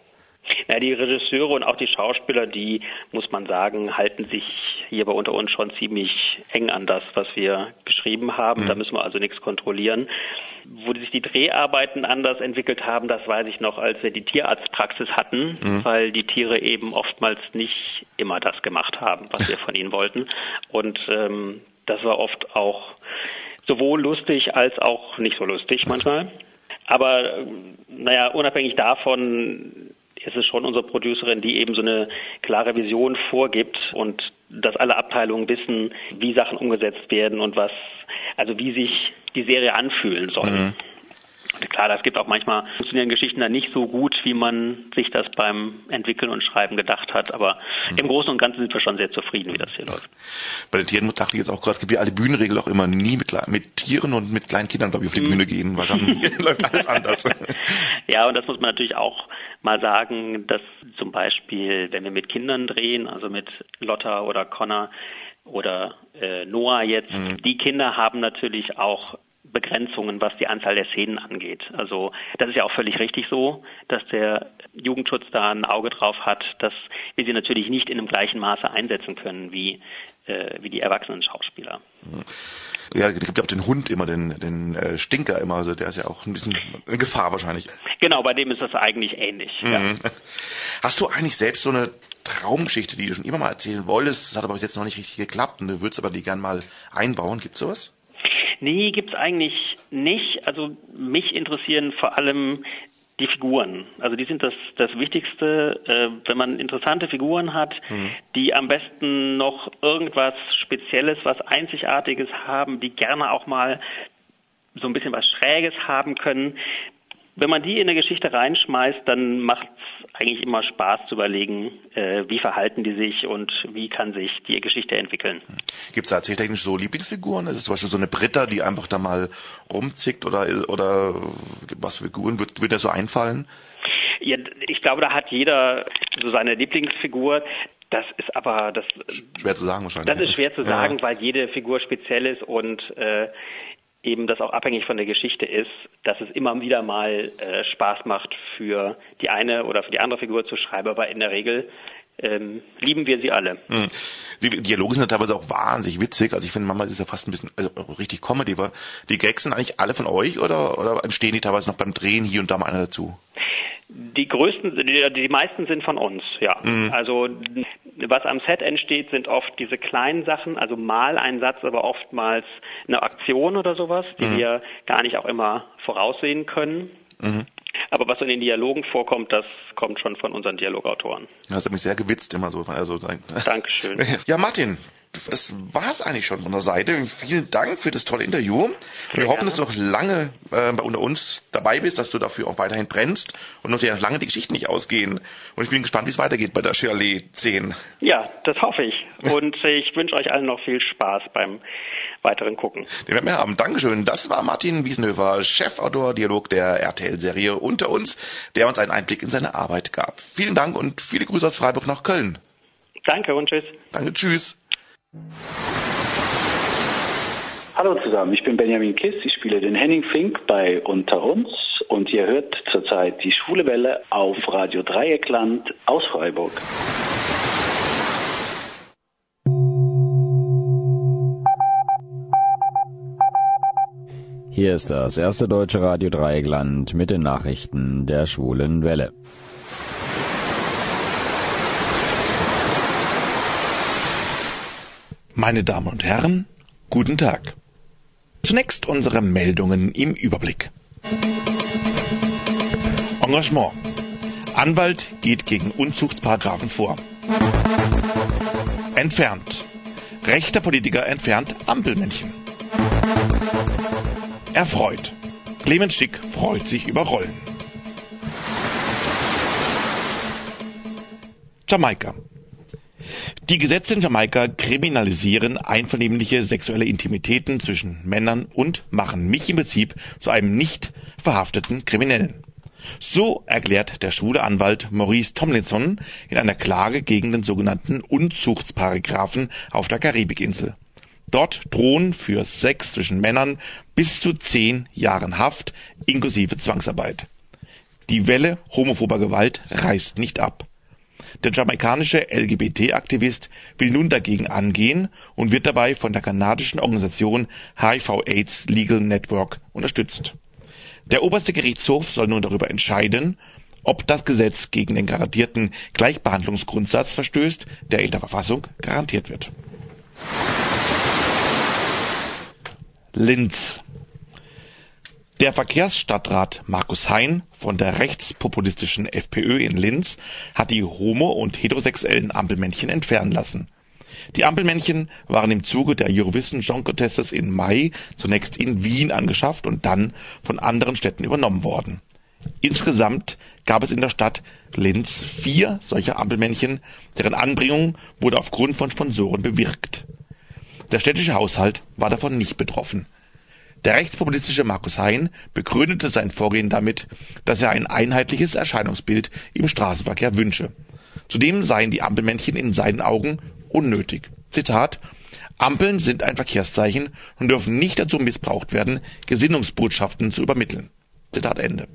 Ja, die Regisseure und auch die Schauspieler, die, muss man sagen, halten sich hier bei unter uns schon ziemlich eng an das, was wir geschrieben haben. Mhm. Da müssen wir also nichts kontrollieren. Wo sich die Dreharbeiten anders entwickelt haben, das weiß ich noch, als wir die Tierarztpraxis hatten, mhm. weil die Tiere eben oftmals nicht immer das gemacht haben, was wir von ihnen wollten. Und ähm, das war oft auch sowohl lustig als auch nicht so lustig manchmal. Aber naja, unabhängig davon ist es schon unsere Producerin, die eben so eine klare Vision vorgibt und dass alle Abteilungen wissen, wie Sachen umgesetzt werden und was, also wie sich die Serie anfühlen soll. Mhm. Klar, das gibt auch manchmal funktionieren Geschichten dann nicht so gut, wie man sich das beim Entwickeln und Schreiben gedacht hat. Aber mhm. im Großen und Ganzen sind wir schon sehr zufrieden, wie das hier läuft. Bei den Tieren dachte ich jetzt auch gerade, es gibt ja alle Bühnenregeln auch immer nie mit, mit Tieren und mit kleinen Kindern, glaube ich, auf die mhm. Bühne gehen, weil dann läuft alles anders. ja, und das muss man natürlich auch mal sagen, dass zum Beispiel, wenn wir mit Kindern drehen, also mit Lotta oder Connor oder äh, Noah jetzt, mhm. die Kinder haben natürlich auch Begrenzungen, was die Anzahl der Szenen angeht. Also das ist ja auch völlig richtig so, dass der Jugendschutz da ein Auge drauf hat, dass wir sie natürlich nicht in dem gleichen Maße einsetzen können wie, äh, wie die erwachsenen Schauspieler. Ja, es gibt ja auch den Hund immer, den, den äh, Stinker immer, also der ist ja auch ein bisschen eine Gefahr wahrscheinlich. Genau, bei dem ist das eigentlich ähnlich. Mhm. Ja. Hast du eigentlich selbst so eine Traumgeschichte, die du schon immer mal erzählen wolltest, das hat aber bis jetzt noch nicht richtig geklappt und du würdest aber die gern mal einbauen, gibt's sowas? Nee, gibt's eigentlich nicht. Also mich interessieren vor allem die Figuren. Also die sind das, das Wichtigste, äh, wenn man interessante Figuren hat, mhm. die am besten noch irgendwas Spezielles, was Einzigartiges haben, die gerne auch mal so ein bisschen was Schräges haben können. Wenn man die in eine Geschichte reinschmeißt, dann macht es eigentlich immer Spaß zu überlegen, äh, wie verhalten die sich und wie kann sich die Geschichte entwickeln. Gibt es da erzähltechnisch so Lieblingsfiguren? Ist es zum Beispiel so eine Britta, die einfach da mal rumzickt oder oder was für Figuren wird, wird dir so einfallen? Ja, ich glaube, da hat jeder so seine Lieblingsfigur. Das ist aber das schwer zu sagen wahrscheinlich. Das ist schwer zu sagen, ja. weil jede Figur speziell ist und äh, eben das auch abhängig von der Geschichte ist, dass es immer wieder mal äh, Spaß macht für die eine oder für die andere Figur zu schreiben, aber in der Regel ähm, lieben wir sie alle. Mhm. Die Dialoge sind teilweise auch wahnsinnig witzig. Also ich finde, manchmal ist es ja fast ein bisschen also richtig Comedy, aber die Gags sind eigentlich alle von euch oder, oder entstehen die teilweise noch beim Drehen hier und da mal einer dazu? Die größten, die, die meisten sind von uns, ja. Mhm. Also was am Set entsteht, sind oft diese kleinen Sachen, also mal ein Satz, aber oftmals eine Aktion oder sowas, die mhm. wir gar nicht auch immer voraussehen können. Mhm. Aber was in den Dialogen vorkommt, das kommt schon von unseren Dialogautoren. Das hat mich sehr gewitzt immer so. Also, Dankeschön. Ja, Martin, das war's eigentlich schon von der Seite. Vielen Dank für das tolle Interview. Wir hoffen, dass du noch lange äh, unter uns dabei bist, dass du dafür auch weiterhin brennst und noch dir lange die Geschichten nicht ausgehen. Und ich bin gespannt, wie es weitergeht bei der Shirley 10. Ja, das hoffe ich. Und ich wünsche euch allen noch viel Spaß beim weiteren Gucken. Den werden wir haben. Dankeschön. Das war Martin Wiesenhöfer, Chefautor Dialog der RTL-Serie unter uns, der uns einen Einblick in seine Arbeit gab. Vielen Dank und viele Grüße aus Freiburg nach Köln. Danke und tschüss. Danke, tschüss. Hallo zusammen, ich bin Benjamin Kiss, ich spiele den Henning Fink bei Unter uns und ihr hört zurzeit die Schwule Welle auf Radio Dreieckland aus Freiburg. Hier ist das erste deutsche Radio Dreieckland mit den Nachrichten der Schwulen Welle. Meine Damen und Herren, guten Tag. Zunächst unsere Meldungen im Überblick. Engagement. Anwalt geht gegen Unzuchtsparagraphen vor. Entfernt. Rechter Politiker entfernt Ampelmännchen. Erfreut. Clemens Schick freut sich über Rollen. Jamaika. Die Gesetze in Jamaika kriminalisieren einvernehmliche sexuelle Intimitäten zwischen Männern und machen mich im Prinzip zu einem nicht verhafteten Kriminellen. So erklärt der schwule Anwalt Maurice Tomlinson in einer Klage gegen den sogenannten Unzuchtsparagraphen auf der Karibikinsel. Dort drohen für Sex zwischen Männern bis zu zehn Jahren Haft inklusive Zwangsarbeit. Die Welle homophober Gewalt reißt nicht ab. Der jamaikanische LGBT-Aktivist will nun dagegen angehen und wird dabei von der kanadischen Organisation HIV-AIDS Legal Network unterstützt. Der oberste Gerichtshof soll nun darüber entscheiden, ob das Gesetz gegen den garantierten Gleichbehandlungsgrundsatz verstößt, der in der Verfassung garantiert wird. Linz der Verkehrsstadtrat Markus Hein von der rechtspopulistischen FPÖ in Linz hat die homo- und heterosexuellen Ampelmännchen entfernen lassen. Die Ampelmännchen waren im Zuge der Eurovision Song Contests in Mai zunächst in Wien angeschafft und dann von anderen Städten übernommen worden. Insgesamt gab es in der Stadt Linz vier solcher Ampelmännchen, deren Anbringung wurde aufgrund von Sponsoren bewirkt. Der städtische Haushalt war davon nicht betroffen. Der rechtspopulistische Markus Hein begründete sein Vorgehen damit, dass er ein einheitliches Erscheinungsbild im Straßenverkehr wünsche. Zudem seien die Ampelmännchen in seinen Augen unnötig. Zitat Ampeln sind ein Verkehrszeichen und dürfen nicht dazu missbraucht werden, Gesinnungsbotschaften zu übermitteln. Zitat Ende.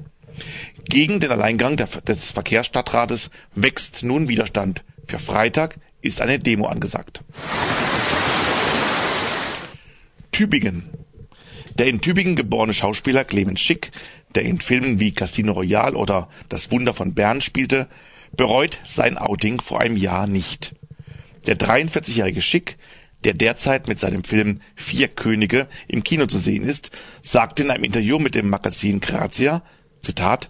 Gegen den Alleingang des Verkehrsstadtrates wächst nun Widerstand. Für Freitag ist eine Demo angesagt. Tübingen. Der in Tübingen geborene Schauspieler Clemens Schick, der in Filmen wie Casino Royale oder Das Wunder von Bern spielte, bereut sein Outing vor einem Jahr nicht. Der 43-jährige Schick, der derzeit mit seinem Film Vier Könige im Kino zu sehen ist, sagte in einem Interview mit dem Magazin Grazia, Zitat,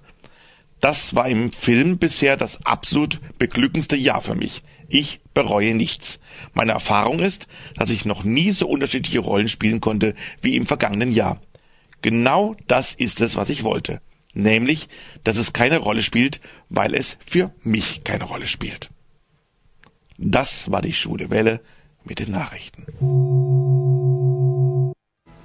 das war im Film bisher das absolut beglückendste Jahr für mich. Ich bereue nichts. Meine Erfahrung ist, dass ich noch nie so unterschiedliche Rollen spielen konnte wie im vergangenen Jahr. Genau das ist es, was ich wollte. Nämlich, dass es keine Rolle spielt, weil es für mich keine Rolle spielt. Das war die Schule Welle mit den Nachrichten.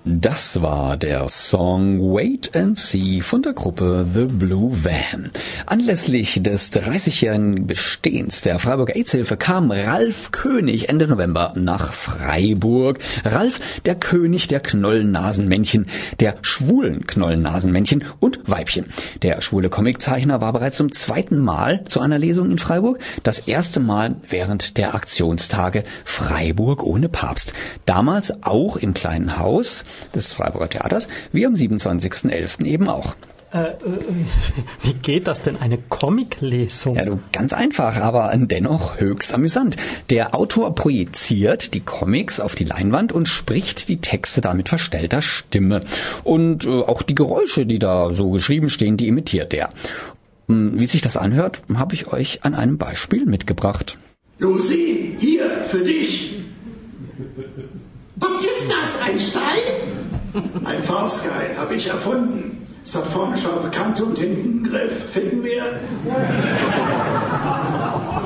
Das war der Song Wait and See von der Gruppe The Blue Van. Anlässlich des 30-jährigen Bestehens der Freiburger AIDS-Hilfe kam Ralf König Ende November nach Freiburg. Ralf, der König der Knollennasenmännchen, der schwulen Knollennasenmännchen und Weibchen. Der schwule Comiczeichner war bereits zum zweiten Mal zu einer Lesung in Freiburg. Das erste Mal während der Aktionstage Freiburg ohne Papst. Damals auch im kleinen Haus des Freiburger Theaters, wie am 27.11. eben auch. Äh, äh, wie geht das denn, eine Comiclesung? Ja, du, ganz einfach, aber dennoch höchst amüsant. Der Autor projiziert die Comics auf die Leinwand und spricht die Texte da mit verstellter Stimme. Und äh, auch die Geräusche, die da so geschrieben stehen, die imitiert er. Hm, Wie sich das anhört, habe ich euch an einem Beispiel mitgebracht. Lucy, hier, für dich. Was ist das, ein Stein? Ein Faustgeil, habe ich erfunden. Es hat vorne scharfe Kante und hinten einen Griff. Finden wir?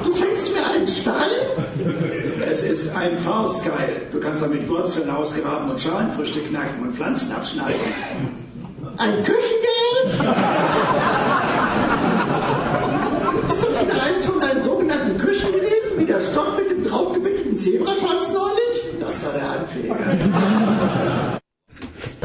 Du schenkst mir einen Stein? Es ist ein Faustgeil. Du kannst damit Wurzeln ausgraben und Schalenfrüchte knacken und Pflanzen abschneiden. Ein Küchengeld? Ist das wieder eins von deinen sogenannten Küchengeräten, wie der Stock mit dem draufgewickelten Zebraschwanz neulich? Das war der Handfeger.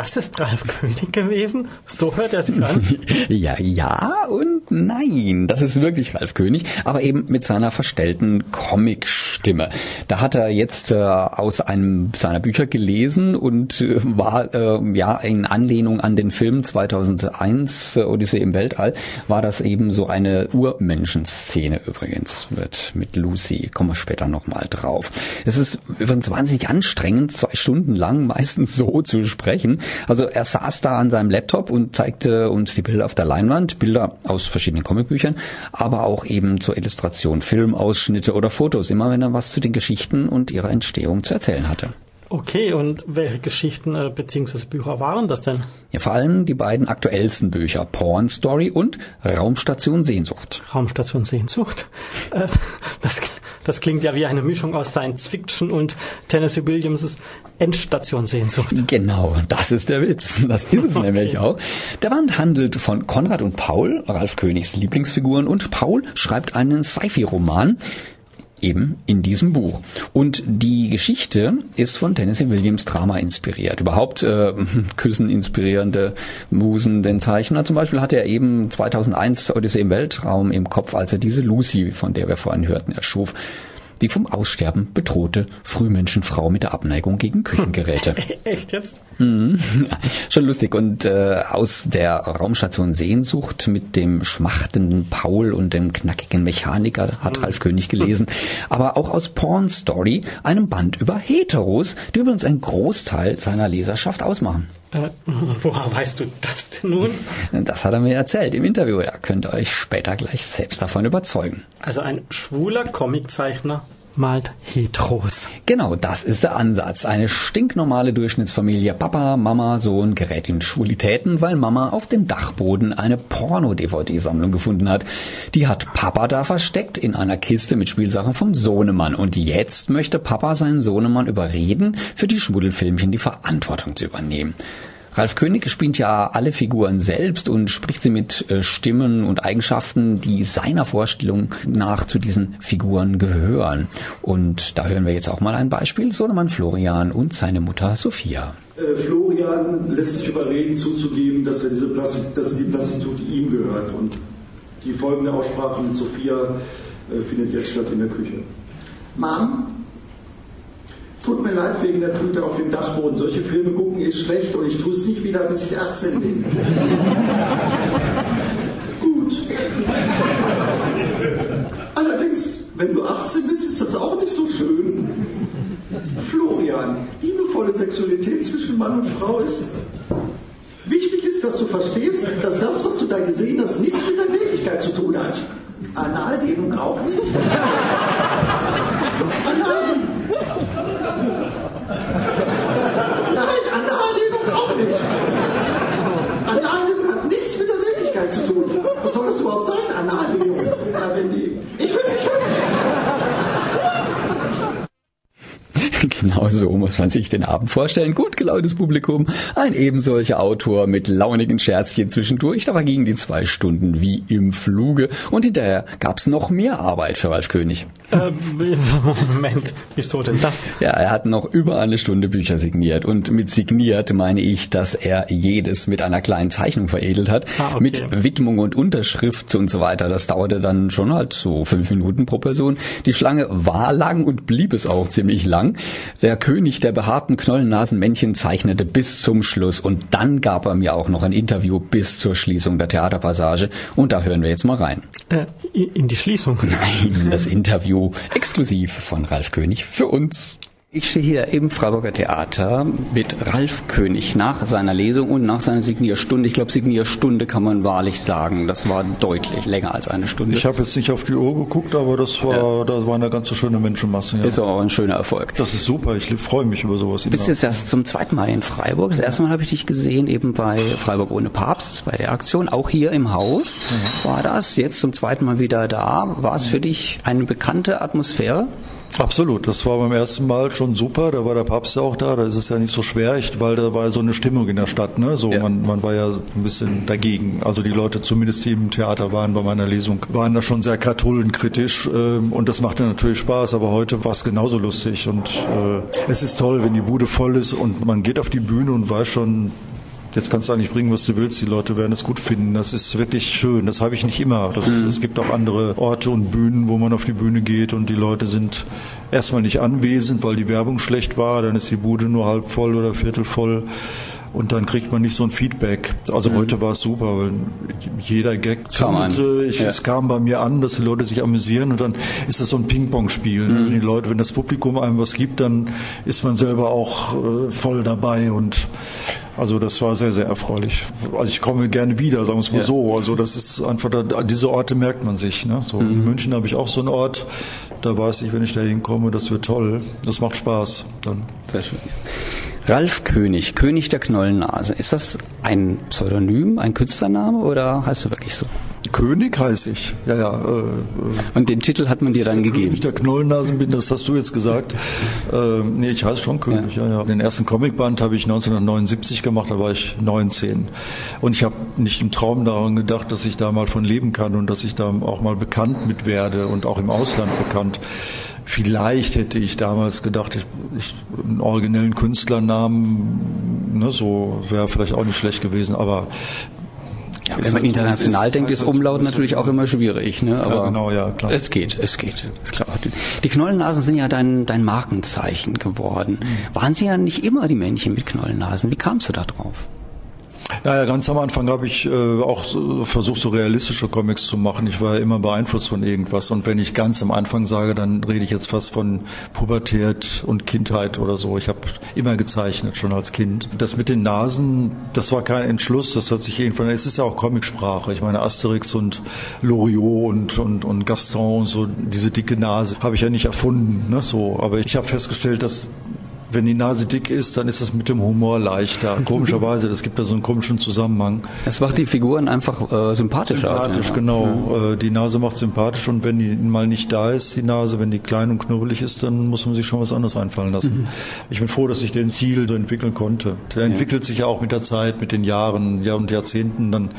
Das ist Ralf König gewesen? So hört er sich an. Ja, ja und nein. Das ist wirklich Ralf König, aber eben mit seiner verstellten Comicstimme. Da hat er jetzt äh, aus einem seiner Bücher gelesen und äh, war äh, ja in Anlehnung an den Film 2001 äh, Odyssee im Weltall war das eben so eine Urmenschenszene übrigens mit mit Lucy. Kommen wir später noch mal drauf. Es ist übrigens wahnsinnig anstrengend, zwei Stunden lang meistens so zu sprechen. Also er saß da an seinem Laptop und zeigte uns die Bilder auf der Leinwand, Bilder aus verschiedenen Comicbüchern, aber auch eben zur Illustration Filmausschnitte oder Fotos, immer wenn er was zu den Geschichten und ihrer Entstehung zu erzählen hatte. Okay, und welche Geschichten äh, bzw. Bücher waren das denn? Ja, vor allem die beiden aktuellsten Bücher, Porn Story und Raumstation Sehnsucht. Raumstation Sehnsucht. Äh, das, das klingt ja wie eine Mischung aus Science Fiction und Tennessee Williams' Endstation Sehnsucht. Genau, das ist der Witz. Das ist es nämlich auch. Der Band handelt von Konrad und Paul, Ralf Königs Lieblingsfiguren, und Paul schreibt einen Sci-Fi-Roman, eben in diesem Buch. Und die Geschichte ist von Tennessee Williams Drama inspiriert. Überhaupt äh, küssen inspirierende Musen den Zeichner. Zum Beispiel hatte er eben 2001 Odyssee im Weltraum im Kopf, als er diese Lucy, von der wir vorhin hörten, erschuf. Die vom Aussterben bedrohte Frühmenschenfrau mit der Abneigung gegen Küchengeräte. Echt jetzt? Mhm. Schon lustig. Und äh, aus der Raumstation Sehnsucht mit dem schmachtenden Paul und dem knackigen Mechaniker hat Ralf König gelesen. Aber auch aus Porn Story, einem Band über Heteros, die übrigens einen Großteil seiner Leserschaft ausmachen. Äh, woher weißt du das denn nun? Das hat er mir erzählt im Interview. Da könnt ihr euch später gleich selbst davon überzeugen. Also ein schwuler Comiczeichner malt Heteros. Genau, das ist der Ansatz. Eine stinknormale Durchschnittsfamilie, Papa, Mama, Sohn gerät in Schwulitäten, weil Mama auf dem Dachboden eine Porno-DVD-Sammlung gefunden hat. Die hat Papa da versteckt in einer Kiste mit Spielsachen vom Sohnemann. Und jetzt möchte Papa seinen Sohnemann überreden, für die Schmuddelfilmchen die Verantwortung zu übernehmen. Ralf König spielt ja alle Figuren selbst und spricht sie mit äh, Stimmen und Eigenschaften, die seiner Vorstellung nach zu diesen Figuren gehören. Und da hören wir jetzt auch mal ein Beispiel. Sohnemann Florian und seine Mutter Sophia. Äh, Florian lässt sich überreden, zuzugeben, dass er diese Plastik, dass die Plastiktüte ihm gehört. Und die folgende Aussprache mit Sophia äh, findet jetzt statt in der Küche. Mom, tut mir leid wegen der Tüte auf dem Dachboden. Solche Filme gucken ist schlecht und ich tue es nicht wieder, bis ich 18 bin. Gut. Allerdings, wenn du 18 bist, ist das auch nicht so schön. Florian, liebevolle Sexualität zwischen Mann und Frau ist. Wichtig ist, dass du verstehst, dass das, was du da gesehen hast, nichts mit der Wirklichkeit zu tun hat. Analdehnung auch nicht. Analdehnung. Nein, Analdehnung auch nicht. Analdehnung hat nichts mit der Wirklichkeit zu tun. Was soll das überhaupt sein, Analdehnung? Na, wenn die. Ich will nicht wissen. Genau so muss man sich den Abend vorstellen. Gut gelauntes Publikum, ein ebensolcher Autor mit launigen Scherzchen zwischendurch. Da gingen die zwei Stunden wie im Fluge. Und hinterher gab's noch mehr Arbeit für Ralf König. Äh, Moment, wieso denn das? Ja, er hat noch über eine Stunde Bücher signiert. Und mit signiert meine ich, dass er jedes mit einer kleinen Zeichnung veredelt hat. Ah, okay. Mit Widmung und Unterschrift und so weiter. Das dauerte dann schon halt so fünf Minuten pro Person. Die Schlange war lang und blieb es auch ziemlich lang. Der König der behaarten Knollennasenmännchen zeichnete bis zum Schluss und dann gab er mir auch noch ein Interview bis zur Schließung der Theaterpassage und da hören wir jetzt mal rein. Äh, in die Schließung? Nein, das Interview exklusiv von Ralf König für uns. Ich stehe hier im Freiburger Theater mit Ralf König nach seiner Lesung und nach seiner Signierstunde. Ich glaube, Signierstunde kann man wahrlich sagen. Das war deutlich länger als eine Stunde. Ich habe jetzt nicht auf die Uhr geguckt, aber das war, ja. da war eine ganz so schöne Menschenmasse. Ja. Ist auch ein schöner Erfolg. Das ist super. Ich freue mich über sowas. Du bist jetzt erst zum zweiten Mal in Freiburg. Das erste Mal habe ich dich gesehen eben bei Freiburg ohne Papst, bei der Aktion. Auch hier im Haus mhm. war das. Jetzt zum zweiten Mal wieder da. War es für dich eine bekannte Atmosphäre? Absolut, das war beim ersten Mal schon super. Da war der Papst ja auch da. Da ist es ja nicht so schwer, weil da war so eine Stimmung in der Stadt. Ne? So, ja. man, man war ja ein bisschen dagegen. Also die Leute, zumindest die im Theater waren bei meiner Lesung, waren da schon sehr katholenkritisch. Ähm, und das machte natürlich Spaß. Aber heute war es genauso lustig. Und äh, es ist toll, wenn die Bude voll ist und man geht auf die Bühne und weiß schon, jetzt kannst du eigentlich bringen, was du willst. Die Leute werden es gut finden. Das ist wirklich schön. Das habe ich nicht immer. Das, mhm. Es gibt auch andere Orte und Bühnen, wo man auf die Bühne geht und die Leute sind erstmal nicht anwesend, weil die Werbung schlecht war. Dann ist die Bude nur halb voll oder viertel voll und dann kriegt man nicht so ein Feedback. Also mhm. heute war es super, weil jeder Gag zündete. Ich, ja. Es kam bei mir an, dass die Leute sich amüsieren und dann ist das so ein Ping-Pong-Spiel. Mhm. Wenn die Leute, wenn das Publikum einem was gibt, dann ist man selber auch äh, voll dabei und also das war sehr, sehr erfreulich. Also ich komme gerne wieder, sagen wir es mal ja. so. Also das ist einfach, diese Orte merkt man sich. Ne? So mhm. In München habe ich auch so einen Ort, da weiß ich, wenn ich da hinkomme, das wird toll. Das macht Spaß. Dann. Sehr schön. Ralf König, König der Knollennase. Ist das ein Pseudonym, ein Künstlername oder heißt du wirklich so? König heiße ich. Ja, ja. Äh, äh, Und den Titel hat man dir dann gegeben? König der Knollennasen bin, das hast du jetzt gesagt. Äh, nee, ich heiße schon König. Ja. Ja, ja. Den ersten Comicband habe ich 1979 gemacht, da war ich 19. Und ich habe nicht im Traum daran gedacht, dass ich da mal von leben kann und dass ich da auch mal bekannt mit werde und auch im Ausland bekannt. Vielleicht hätte ich damals gedacht, ich, ich einen originellen Künstlernamen, ne, so wäre vielleicht auch nicht schlecht gewesen, aber ja, wenn man international ist, denkt, ist Umlaut natürlich auch immer schwierig. Ne? Aber ja, genau, ja, klar. Es geht, es geht. Ist klar. Die Knollennasen sind ja dein, dein Markenzeichen geworden. Mhm. Waren sie ja nicht immer die Männchen mit Knollennasen? Wie kamst du da drauf? Naja, ganz am Anfang habe ich äh, auch so, versucht, so realistische Comics zu machen. Ich war immer beeinflusst von irgendwas. Und wenn ich ganz am Anfang sage, dann rede ich jetzt fast von Pubertät und Kindheit oder so. Ich habe immer gezeichnet, schon als Kind. Das mit den Nasen, das war kein Entschluss. Das hat sich irgendwann, es ist ja auch Comicsprache. Ich meine, Asterix und Loriot und, und, und Gaston und so, diese dicke Nase habe ich ja nicht erfunden. Ne, so. Aber ich habe festgestellt, dass wenn die Nase dick ist, dann ist es mit dem Humor leichter. Komischerweise, das gibt da so einen komischen Zusammenhang. Es macht die Figuren einfach äh, sympathischer. Sympathisch, ja. genau. Ja. Äh, die Nase macht sympathisch und wenn die mal nicht da ist, die Nase, wenn die klein und knubbelig ist, dann muss man sich schon was anderes einfallen lassen. Mhm. Ich bin froh, dass ich den Ziel so entwickeln konnte. Der ja. entwickelt sich ja auch mit der Zeit, mit den Jahren, Jahr und Jahrzehnten. Dann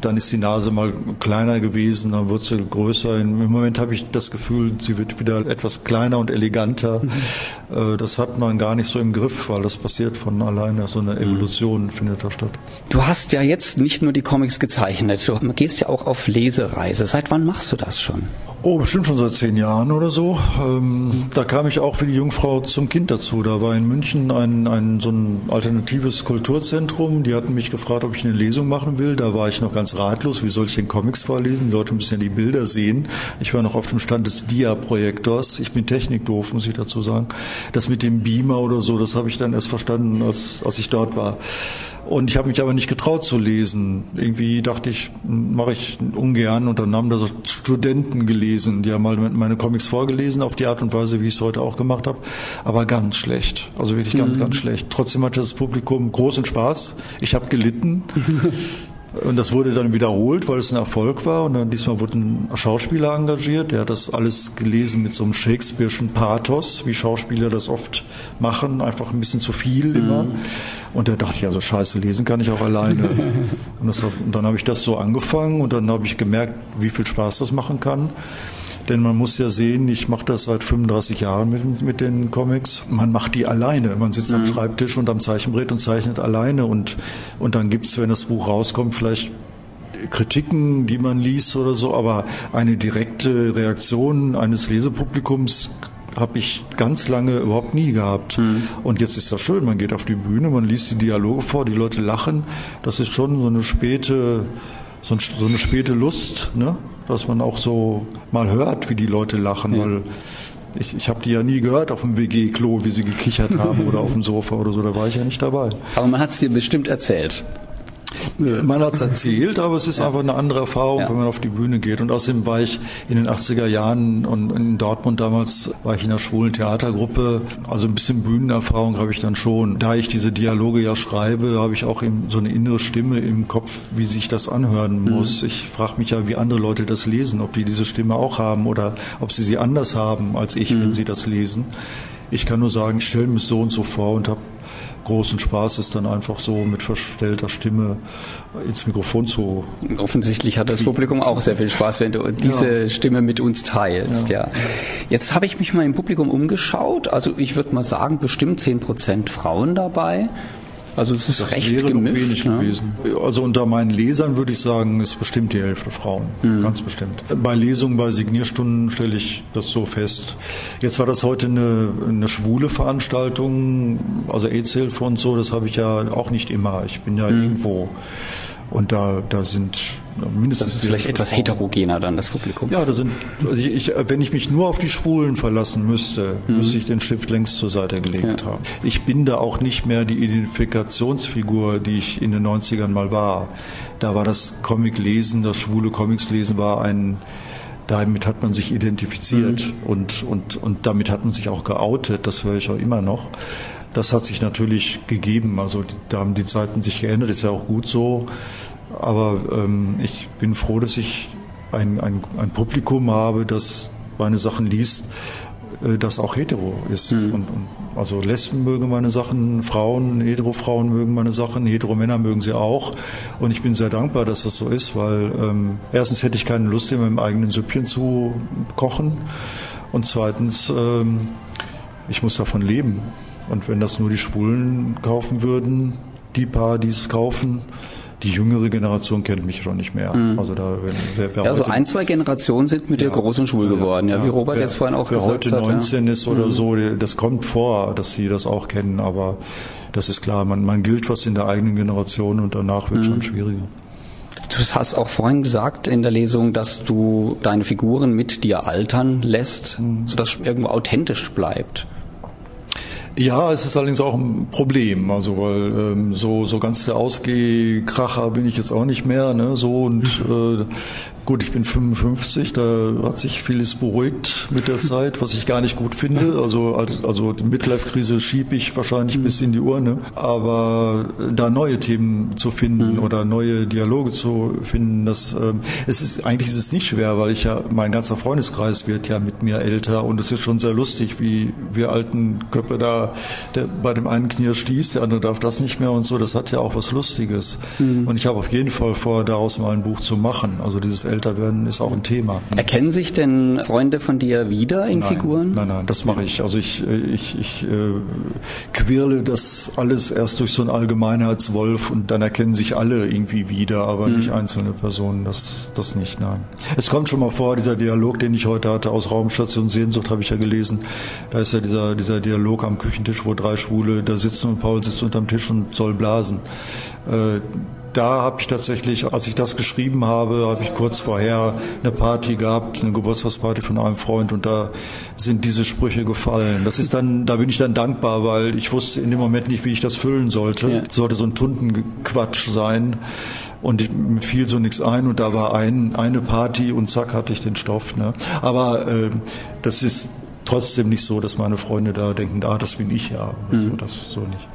dann ist die Nase mal kleiner gewesen, dann wird sie größer. Im Moment habe ich das Gefühl, sie wird wieder etwas kleiner und eleganter. Mhm. Das hat man gar nicht so im Griff, weil das passiert von alleine. So eine Evolution mhm. findet da statt. Du hast ja jetzt nicht nur die Comics gezeichnet, du gehst ja auch auf Lesereise. Seit wann machst du das schon? Oh, bestimmt schon seit zehn Jahren oder so. Ähm, da kam ich auch wie die Jungfrau zum Kind dazu. Da war in München ein, ein so ein alternatives Kulturzentrum. Die hatten mich gefragt, ob ich eine Lesung machen will. Da war ich noch ganz ratlos. Wie soll ich den Comics vorlesen? Die Leute müssen ja die Bilder sehen. Ich war noch auf dem Stand des Dia-Projektors. Ich bin technikdoof, muss ich dazu sagen. Das mit dem Beamer oder so, das habe ich dann erst verstanden, als, als ich dort war. Und ich habe mich aber nicht getraut zu lesen. Irgendwie dachte ich, mache ich ungern. Und dann haben da so Studenten gelesen, die haben mal meine Comics vorgelesen auf die Art und Weise, wie ich es heute auch gemacht habe. Aber ganz schlecht. Also wirklich ganz, mhm. ganz schlecht. Trotzdem hatte das Publikum großen Spaß. Ich habe gelitten. Und das wurde dann wiederholt, weil es ein Erfolg war. Und dann diesmal wurde ein Schauspieler engagiert, der hat das alles gelesen mit so einem Shakespeare'schen Pathos, wie Schauspieler das oft machen, einfach ein bisschen zu viel immer. Mhm. Und da dachte ich, also scheiße, lesen kann ich auch alleine. und, das, und dann habe ich das so angefangen und dann habe ich gemerkt, wie viel Spaß das machen kann. Denn man muss ja sehen, ich mache das seit 35 Jahren mit, mit den Comics. Man macht die alleine. Man sitzt mhm. am Schreibtisch und am Zeichenbrett und zeichnet alleine. Und, und dann gibt's, wenn das Buch rauskommt, vielleicht Kritiken, die man liest oder so, aber eine direkte Reaktion eines Lesepublikums habe ich ganz lange überhaupt nie gehabt. Mhm. Und jetzt ist das schön, man geht auf die Bühne, man liest die Dialoge vor, die Leute lachen. Das ist schon so eine späte, so, eine späte Lust, ne? Dass man auch so mal hört, wie die Leute lachen, ja. weil ich, ich habe die ja nie gehört auf dem WG-Klo, wie sie gekichert haben oder auf dem Sofa oder so, da war ich ja nicht dabei. Aber man hat es dir bestimmt erzählt. Man hat es erzählt, aber es ist ja. einfach eine andere Erfahrung, ja. wenn man auf die Bühne geht. Und außerdem war ich in den 80er Jahren und in Dortmund damals war ich in einer schwulen Theatergruppe. Also ein bisschen Bühnenerfahrung habe ich dann schon. Da ich diese Dialoge ja schreibe, habe ich auch so eine innere Stimme im Kopf, wie sich das anhören mhm. muss. Mhm. Ich frage mich ja, wie andere Leute das lesen, ob die diese Stimme auch haben oder ob sie sie anders haben als ich, mhm. wenn sie das lesen. Ich kann nur sagen, ich stelle mir so und so vor und habe großen Spaß ist, dann einfach so mit verstellter Stimme ins Mikrofon zu. Offensichtlich hat das Publikum auch sehr viel Spaß, wenn du diese ja. Stimme mit uns teilst. Ja. ja. Jetzt habe ich mich mal im Publikum umgeschaut. Also ich würde mal sagen, bestimmt zehn Prozent Frauen dabei. Also es ist das recht wäre gemischt. Wenig ne? gewesen. Also unter meinen Lesern würde ich sagen, ist bestimmt die Hälfte Frauen. Mhm. Ganz bestimmt. Bei Lesungen, bei Signierstunden stelle ich das so fest. Jetzt war das heute eine, eine schwule Veranstaltung, also EZ-Hilfe und so, das habe ich ja auch nicht immer. Ich bin ja mhm. irgendwo. Und da, da sind mindestens. Das ist vielleicht etwas Frauen. heterogener dann, das Publikum. Ja, da sind, also ich, wenn ich mich nur auf die Schwulen verlassen müsste, mhm. müsste ich den Stift längst zur Seite gelegt ja. haben. Ich bin da auch nicht mehr die Identifikationsfigur, die ich in den 90ern mal war. Da war das Comic-Lesen, das schwule Comics-Lesen war ein, damit hat man sich identifiziert mhm. und, und, und damit hat man sich auch geoutet, das höre ich auch immer noch. Das hat sich natürlich gegeben, also da haben die Zeiten sich geändert, ist ja auch gut so. Aber ähm, ich bin froh, dass ich ein, ein, ein Publikum habe, das meine Sachen liest, äh, das auch hetero ist. Mhm. Und, und, also Lesben mögen meine Sachen, Frauen, Hetero-Frauen mögen meine Sachen, Hetero-Männer mögen sie auch. Und ich bin sehr dankbar, dass das so ist, weil ähm, erstens hätte ich keine Lust, in meinem eigenen Süppchen zu kochen. Und zweitens, ähm, ich muss davon leben. Und wenn das nur die Schwulen kaufen würden, die paar, die es kaufen, die jüngere Generation kennt mich schon nicht mehr. Mhm. Also da wer, wer ja, so ein, zwei Generationen sind mit ja, dir groß und schwul geworden, ja, wie Robert wer, jetzt vorhin auch gesagt hat. Wer heute 19 ja. ist oder mhm. so, das kommt vor, dass sie das auch kennen, aber das ist klar, man, man gilt was in der eigenen Generation und danach wird mhm. schon schwieriger. Du hast auch vorhin gesagt in der Lesung, dass du deine Figuren mit dir altern lässt, mhm. sodass irgendwo authentisch bleibt. Ja, es ist allerdings auch ein Problem, also weil ähm, so so ganz der Ausgehkracher bin ich jetzt auch nicht mehr, ne? So und äh, Gut, ich bin 55, da hat sich vieles beruhigt mit der Zeit, was ich gar nicht gut finde. Also, also die Midlife-Krise schiebe ich wahrscheinlich mhm. bis in die Urne. Aber da neue Themen zu finden mhm. oder neue Dialoge zu finden, das ähm, es ist eigentlich ist es nicht schwer, weil ich ja mein ganzer Freundeskreis wird ja mit mir älter und es ist schon sehr lustig, wie wir alten Köpfe da der, bei dem einen Knie stieß, der andere darf das nicht mehr und so. Das hat ja auch was Lustiges. Mhm. Und ich habe auf jeden Fall vor, daraus mal ein Buch zu machen. Also dieses älter werden ist auch ein Thema. Erkennen sich denn Freunde von dir wieder in nein, Figuren? Nein, nein, das mache ich. Also ich, ich, ich äh, quirle das alles erst durch so einen Allgemeinheitswolf und dann erkennen sich alle irgendwie wieder, aber mhm. nicht einzelne Personen. Das, das nicht, nein. Es kommt schon mal vor, dieser Dialog, den ich heute hatte aus Raumstation Sehnsucht, habe ich ja gelesen. Da ist ja dieser, dieser Dialog am Küchentisch, wo drei Schwule da sitzen und Paul sitzt unterm Tisch und soll blasen. Äh, da habe ich tatsächlich, als ich das geschrieben habe, habe ich kurz vorher eine Party gehabt, eine Geburtstagsparty von einem Freund und da sind diese Sprüche gefallen. Das ist dann, da bin ich dann dankbar, weil ich wusste in dem Moment nicht, wie ich das füllen sollte. Ja. sollte so ein Tundenquatsch sein und mir fiel so nichts ein und da war ein, eine Party und zack hatte ich den Stoff. Ne? Aber äh, das ist trotzdem nicht so, dass meine Freunde da denken, ah, das bin ich ja. Mhm. So, das so nicht.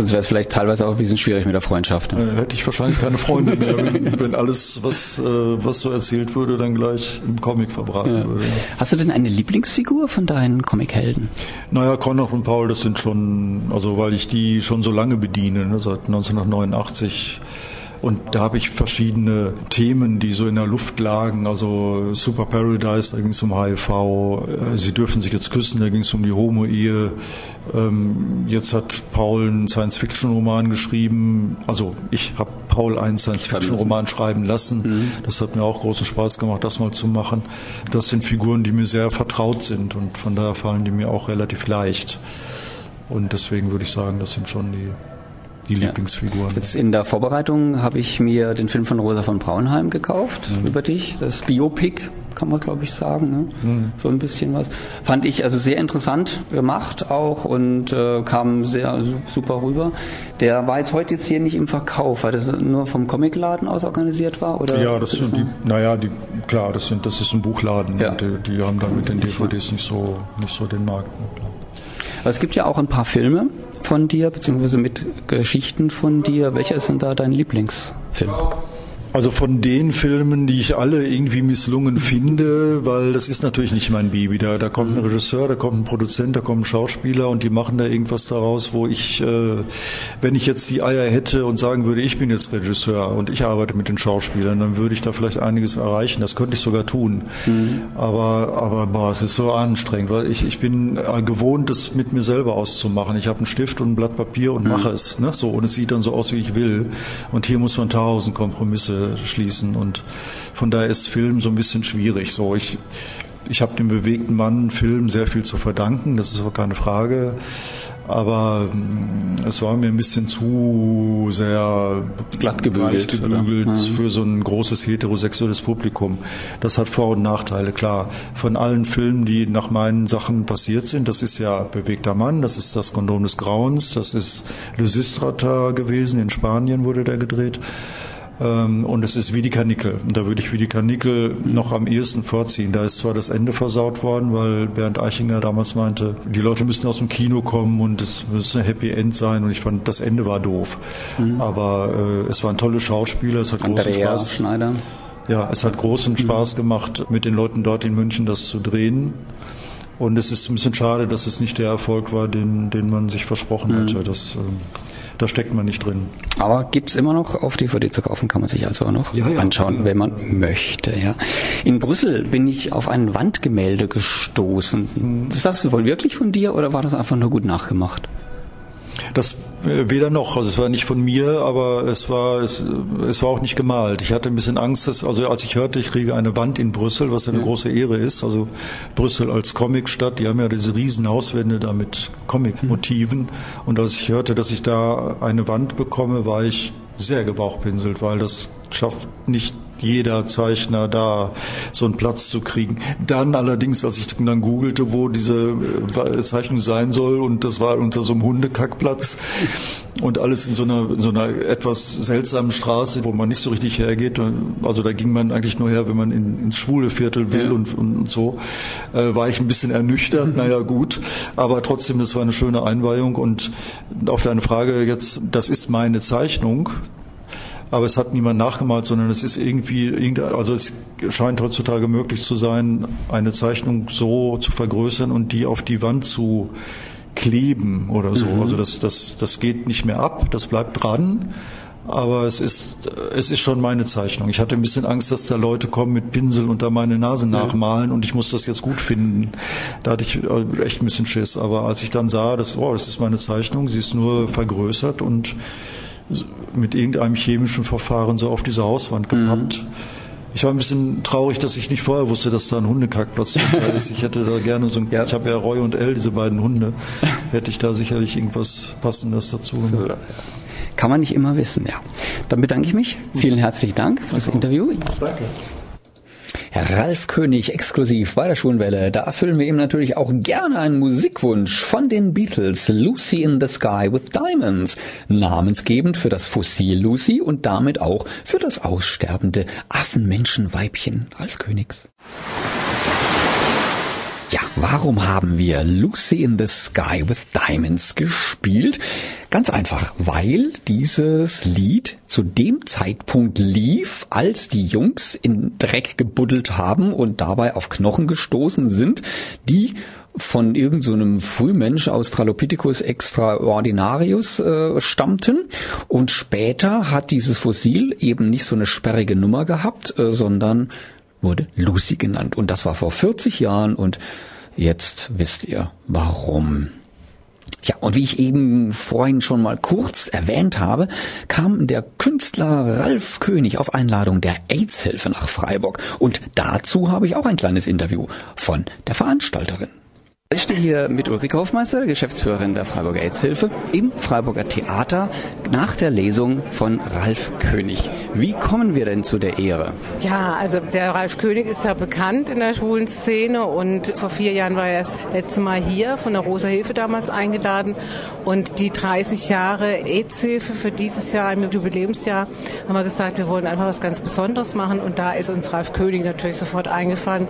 Sonst wäre es vielleicht teilweise auch ein bisschen schwierig mit der Freundschaft. Ne? Äh, hätte ich wahrscheinlich keine Freunde mehr, wenn, wenn alles, was, äh, was so erzählt würde, dann gleich im Comic verbraten ja. würde. Hast du denn eine Lieblingsfigur von deinen Comichelden? Naja, Konrad und Paul, das sind schon, also weil ich die schon so lange bediene, ne, seit 1989 und da habe ich verschiedene Themen, die so in der Luft lagen. Also Super Paradise, da ging es um HIV. Äh, Sie dürfen sich jetzt küssen, da ging es um die Homo-Ehe. Ähm, jetzt hat Paul einen Science-Fiction-Roman geschrieben. Also ich habe Paul einen Science-Fiction-Roman schreiben lassen. Mhm. Das hat mir auch großen Spaß gemacht, das mal zu machen. Das sind Figuren, die mir sehr vertraut sind und von daher fallen die mir auch relativ leicht. Und deswegen würde ich sagen, das sind schon die die ja. Lieblingsfiguren. Jetzt in der Vorbereitung habe ich mir den Film von Rosa von Braunheim gekauft mhm. über dich, das Biopic kann man glaube ich sagen, ne? mhm. so ein bisschen was. Fand ich also sehr interessant gemacht auch und äh, kam sehr super rüber. Der war jetzt heute jetzt hier nicht im Verkauf, weil das nur vom Comicladen aus organisiert war oder? Ja, das sind die, naja, die, klar, das sind, das ist ein Buchladen. Ja. Die, die, haben dann mit den DVDs nicht so, nicht so den Markt. Aber es gibt ja auch ein paar Filme von dir, beziehungsweise mit Geschichten von dir. Welcher ist denn da dein Lieblingsfilm? Also von den Filmen, die ich alle irgendwie misslungen finde, weil das ist natürlich nicht mein Baby. Da, da kommt ein Regisseur, da kommt ein Produzent, da kommen Schauspieler und die machen da irgendwas daraus, wo ich, äh, wenn ich jetzt die Eier hätte und sagen würde, ich bin jetzt Regisseur und ich arbeite mit den Schauspielern, dann würde ich da vielleicht einiges erreichen. Das könnte ich sogar tun. Mhm. Aber, aber boah, es ist so anstrengend, weil ich, ich bin äh, gewohnt, das mit mir selber auszumachen. Ich habe einen Stift und ein Blatt Papier und mhm. mache es. Ne? So, und es sieht dann so aus, wie ich will. Und hier muss man tausend Kompromisse schließen. Und von daher ist Film so ein bisschen schwierig. So, ich, ich habe dem bewegten Mann Film sehr viel zu verdanken, das ist aber keine Frage. Aber mm, es war mir ein bisschen zu sehr glatt gebügelt, gebügelt mhm. für so ein großes heterosexuelles Publikum. Das hat Vor- und Nachteile, klar. Von allen Filmen, die nach meinen Sachen passiert sind, das ist ja Bewegter Mann, das ist das Kondom des Grauens, das ist Lysistrata gewesen, in Spanien wurde der gedreht. Ähm, und es ist wie die Karnickel. Und da würde ich wie die Karnickel noch am ehesten vorziehen. Da ist zwar das Ende versaut worden, weil Bernd Eichinger damals meinte, die Leute müssen aus dem Kino kommen und es müsste ein Happy End sein. Und ich fand, das Ende war doof. Mhm. Aber äh, es waren tolle Schauspieler, es hat Andrea großen Spaß. Schneider. Ja, es hat großen Spaß gemacht, mit den Leuten dort in München das zu drehen. Und es ist ein bisschen schade, dass es nicht der Erfolg war, den, den man sich versprochen mhm. hatte. Das, äh, da steckt man nicht drin. Aber gibt's immer noch auf DVD zu kaufen, kann man sich also auch noch ja, ja, anschauen, ja. wenn man möchte. Ja. In Brüssel bin ich auf ein Wandgemälde gestoßen. Mhm. Ist das wohl wirklich von dir oder war das einfach nur gut nachgemacht? Das äh, weder noch. Also es war nicht von mir, aber es war es, es war auch nicht gemalt. Ich hatte ein bisschen Angst, dass, also als ich hörte, ich kriege eine Wand in Brüssel, was ja eine ja. große Ehre ist. Also Brüssel als Comicstadt, die haben ja diese riesen Hauswände da mit Comicmotiven. Und als ich hörte, dass ich da eine Wand bekomme, war ich sehr gebauchpinselt, weil das schafft nicht jeder Zeichner da so einen Platz zu kriegen. Dann allerdings, als ich dann googelte, wo diese äh, Zeichnung sein soll, und das war unter so einem Hundekackplatz und alles in so einer, in so einer etwas seltsamen Straße, wo man nicht so richtig hergeht. Also da ging man eigentlich nur her, wenn man in, ins schwule Viertel will ja. und, und, so. Äh, war ich ein bisschen ernüchtert, naja gut, aber trotzdem, das war eine schöne Einweihung und auf deine Frage jetzt, das ist meine Zeichnung, aber es hat niemand nachgemalt, sondern es ist irgendwie, also es scheint heutzutage möglich zu sein, eine Zeichnung so zu vergrößern und die auf die Wand zu kleben oder so. Mhm. Also das, das, das geht nicht mehr ab, das bleibt dran. Aber es ist, es ist schon meine Zeichnung. Ich hatte ein bisschen Angst, dass da Leute kommen mit Pinsel unter meine Nase nachmalen und ich muss das jetzt gut finden. Da hatte ich äh, echt ein bisschen Schiss. Aber als ich dann sah, dass, oh, das ist meine Zeichnung, sie ist nur vergrößert und mit irgendeinem chemischen Verfahren so auf diese Hauswand mhm. gepappt. Mhm. Ich war ein bisschen traurig, dass ich nicht vorher wusste, dass da ein Hundekackplatz ist. Ich hätte da gerne so ein, ja. ich habe ja Roy und Elle, diese beiden Hunde, hätte ich da sicherlich irgendwas Passendes dazu gemacht. So, Kann man nicht immer wissen, ja. Dann bedanke ich mich. Vielen herzlichen Dank für das Interview. Danke. Ralf König exklusiv bei der Schwulenwelle. Da erfüllen wir ihm natürlich auch gerne einen Musikwunsch von den Beatles. Lucy in the Sky with Diamonds. Namensgebend für das Fossil Lucy und damit auch für das aussterbende Affenmenschenweibchen Ralf Königs. Ja, warum haben wir Lucy in the Sky with Diamonds gespielt? Ganz einfach, weil dieses Lied zu dem Zeitpunkt lief, als die Jungs in Dreck gebuddelt haben und dabei auf Knochen gestoßen sind, die von irgendeinem so Frühmensch Australopithecus extraordinarius äh, stammten und später hat dieses Fossil eben nicht so eine sperrige Nummer gehabt, äh, sondern wurde Lucy genannt. Und das war vor 40 Jahren und jetzt wisst ihr warum. Ja, und wie ich eben vorhin schon mal kurz erwähnt habe, kam der Künstler Ralf König auf Einladung der AIDS-Hilfe nach Freiburg. Und dazu habe ich auch ein kleines Interview von der Veranstalterin. Ich stehe hier mit Ulrike Hofmeister, Geschäftsführerin der Freiburger AIDS-Hilfe, im Freiburger Theater nach der Lesung von Ralf König. Wie kommen wir denn zu der Ehre? Ja, also der Ralf König ist ja bekannt in der schwulen Szene und vor vier Jahren war er das letzte Mal hier von der Rosa Hilfe damals eingeladen und die 30 Jahre AIDS-Hilfe für dieses Jahr, im Jubiläumsjahr, haben wir gesagt, wir wollen einfach was ganz Besonderes machen und da ist uns Ralf König natürlich sofort eingefallen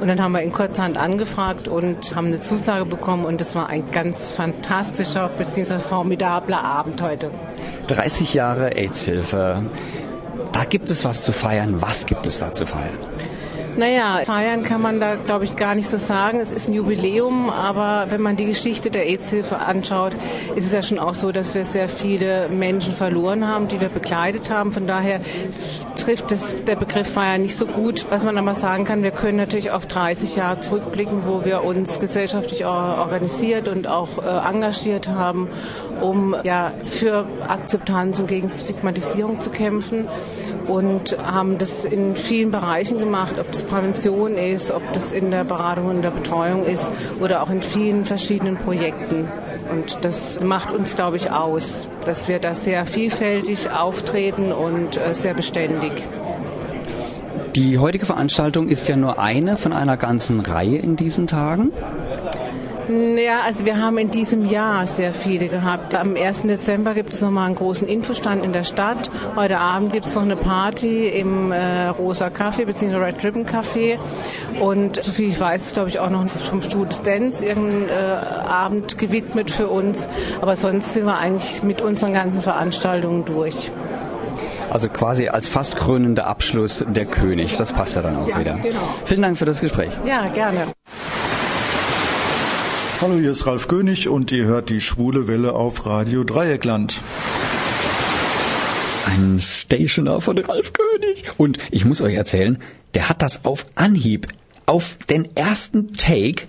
und dann haben wir in kurzerhand angefragt und haben eine Zusage bekommen und es war ein ganz fantastischer bzw. formidabler Abend heute. 30 Jahre AIDS-Hilfe. Da gibt es was zu feiern. Was gibt es da zu feiern? Naja, feiern kann man da, glaube ich, gar nicht so sagen. Es ist ein Jubiläum, aber wenn man die Geschichte der AIDS-Hilfe anschaut, ist es ja schon auch so, dass wir sehr viele Menschen verloren haben, die wir begleitet haben. Von daher trifft es der Begriff Feiern nicht so gut. Was man aber sagen kann, wir können natürlich auf 30 Jahre zurückblicken, wo wir uns gesellschaftlich organisiert und auch äh, engagiert haben, um ja für Akzeptanz und gegen Stigmatisierung zu kämpfen und haben das in vielen Bereichen gemacht, ob das Prävention ist, ob das in der Beratung und der Betreuung ist oder auch in vielen verschiedenen Projekten. Und das macht uns, glaube ich, aus, dass wir da sehr vielfältig auftreten und äh, sehr beständig. Die heutige Veranstaltung ist ja nur eine von einer ganzen Reihe in diesen Tagen. Ja, also wir haben in diesem Jahr sehr viele gehabt. Am 1. Dezember gibt es nochmal einen großen Infostand in der Stadt. Heute Abend gibt es noch eine Party im äh, Rosa Café bzw. Red Ribbon Café. Und soviel ich weiß, glaube ich auch noch vom Studios Dance irgendein äh, Abend gewidmet für uns. Aber sonst sind wir eigentlich mit unseren ganzen Veranstaltungen durch. Also quasi als fast krönender Abschluss der König. Das passt ja dann auch ja, wieder. Genau. Vielen Dank für das Gespräch. Ja, gerne. Hallo, hier ist Ralf König und ihr hört die schwule Welle auf Radio Dreieckland. Ein Stationer von Ralf König. Und ich muss euch erzählen, der hat das auf Anhieb, auf den ersten Take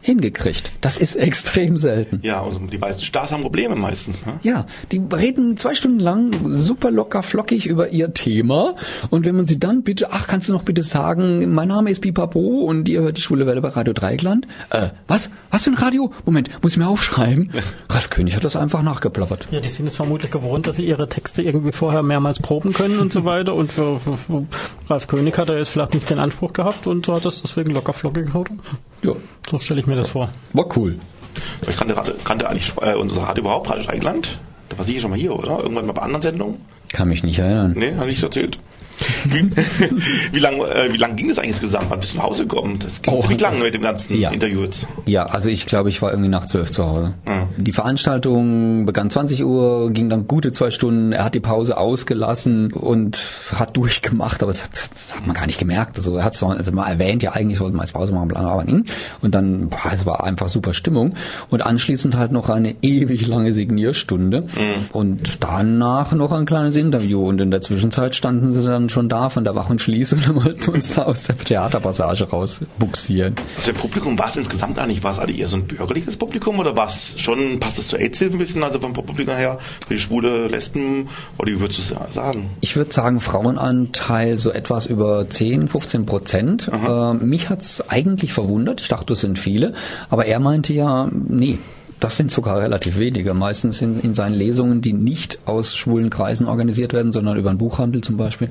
hingekriegt. Das ist extrem selten. Ja, also die meisten Stars haben Probleme meistens. Ne? Ja, die reden zwei Stunden lang super locker flockig über ihr Thema und wenn man sie dann bitte, ach, kannst du noch bitte sagen, mein Name ist Pipapo und ihr hört die Schwule Welle bei Radio Dreieckland? Äh, was? Was für ein Radio? Moment, muss ich mir aufschreiben? Ralf König hat das einfach nachgeplappert. Ja, die sind es vermutlich gewohnt, dass sie ihre Texte irgendwie vorher mehrmals proben können und so weiter und für, für, für Ralf König hat er jetzt vielleicht nicht den Anspruch gehabt und so hat das deswegen locker flockig gehaut. Ja. So stelle ich mir das vor. War cool. Ich kannte, kannte eigentlich äh, unser Radio überhaupt, Radio Dreieckland. Da war sicher schon mal hier, oder? Irgendwann mal bei anderen Sendungen? Kann mich nicht erinnern. Nee, hat nicht so erzählt. Wie, wie lang, äh, wie lang ging das eigentlich insgesamt? Wann bist du nach Hause gekommen? Das ging Oh, ziemlich lang das- mit dem ganzen ja. Interview jetzt. Ja, also ich glaube, ich war irgendwie nach zwölf zu Hause. Mhm. Die Veranstaltung begann 20 Uhr, ging dann gute zwei Stunden. Er hat die Pause ausgelassen und hat durchgemacht, aber das hat, das hat man gar nicht gemerkt. Also er hat es also mal erwähnt, ja eigentlich sollten wir jetzt Pause machen, bla, bla, bla. Und dann, boah, es war einfach super Stimmung. Und anschließend halt noch eine ewig lange Signierstunde. Und danach noch ein kleines Interview. Und in der Zwischenzeit standen sie dann schon da von der Wach- und Schließung und wollten uns da aus der Theaterpassage rausbuxieren. Also der Publikum, war es insgesamt eigentlich, war es alle eher so ein bürgerliches Publikum oder war es schon, passt es zur AIDS-Hilfe ein bisschen, also vom Publikum her, für die schwule Lesben, oder wie würdest du es sagen? Ich würde sagen, Frauenanteil so etwas über 10, 15 Prozent. Äh, mich hat's eigentlich verwundert. Ich dachte, das sind viele. Aber er meinte ja, nee. Das sind sogar relativ wenige. Meistens sind in seinen Lesungen, die nicht aus schwulen Kreisen organisiert werden, sondern über einen Buchhandel zum Beispiel,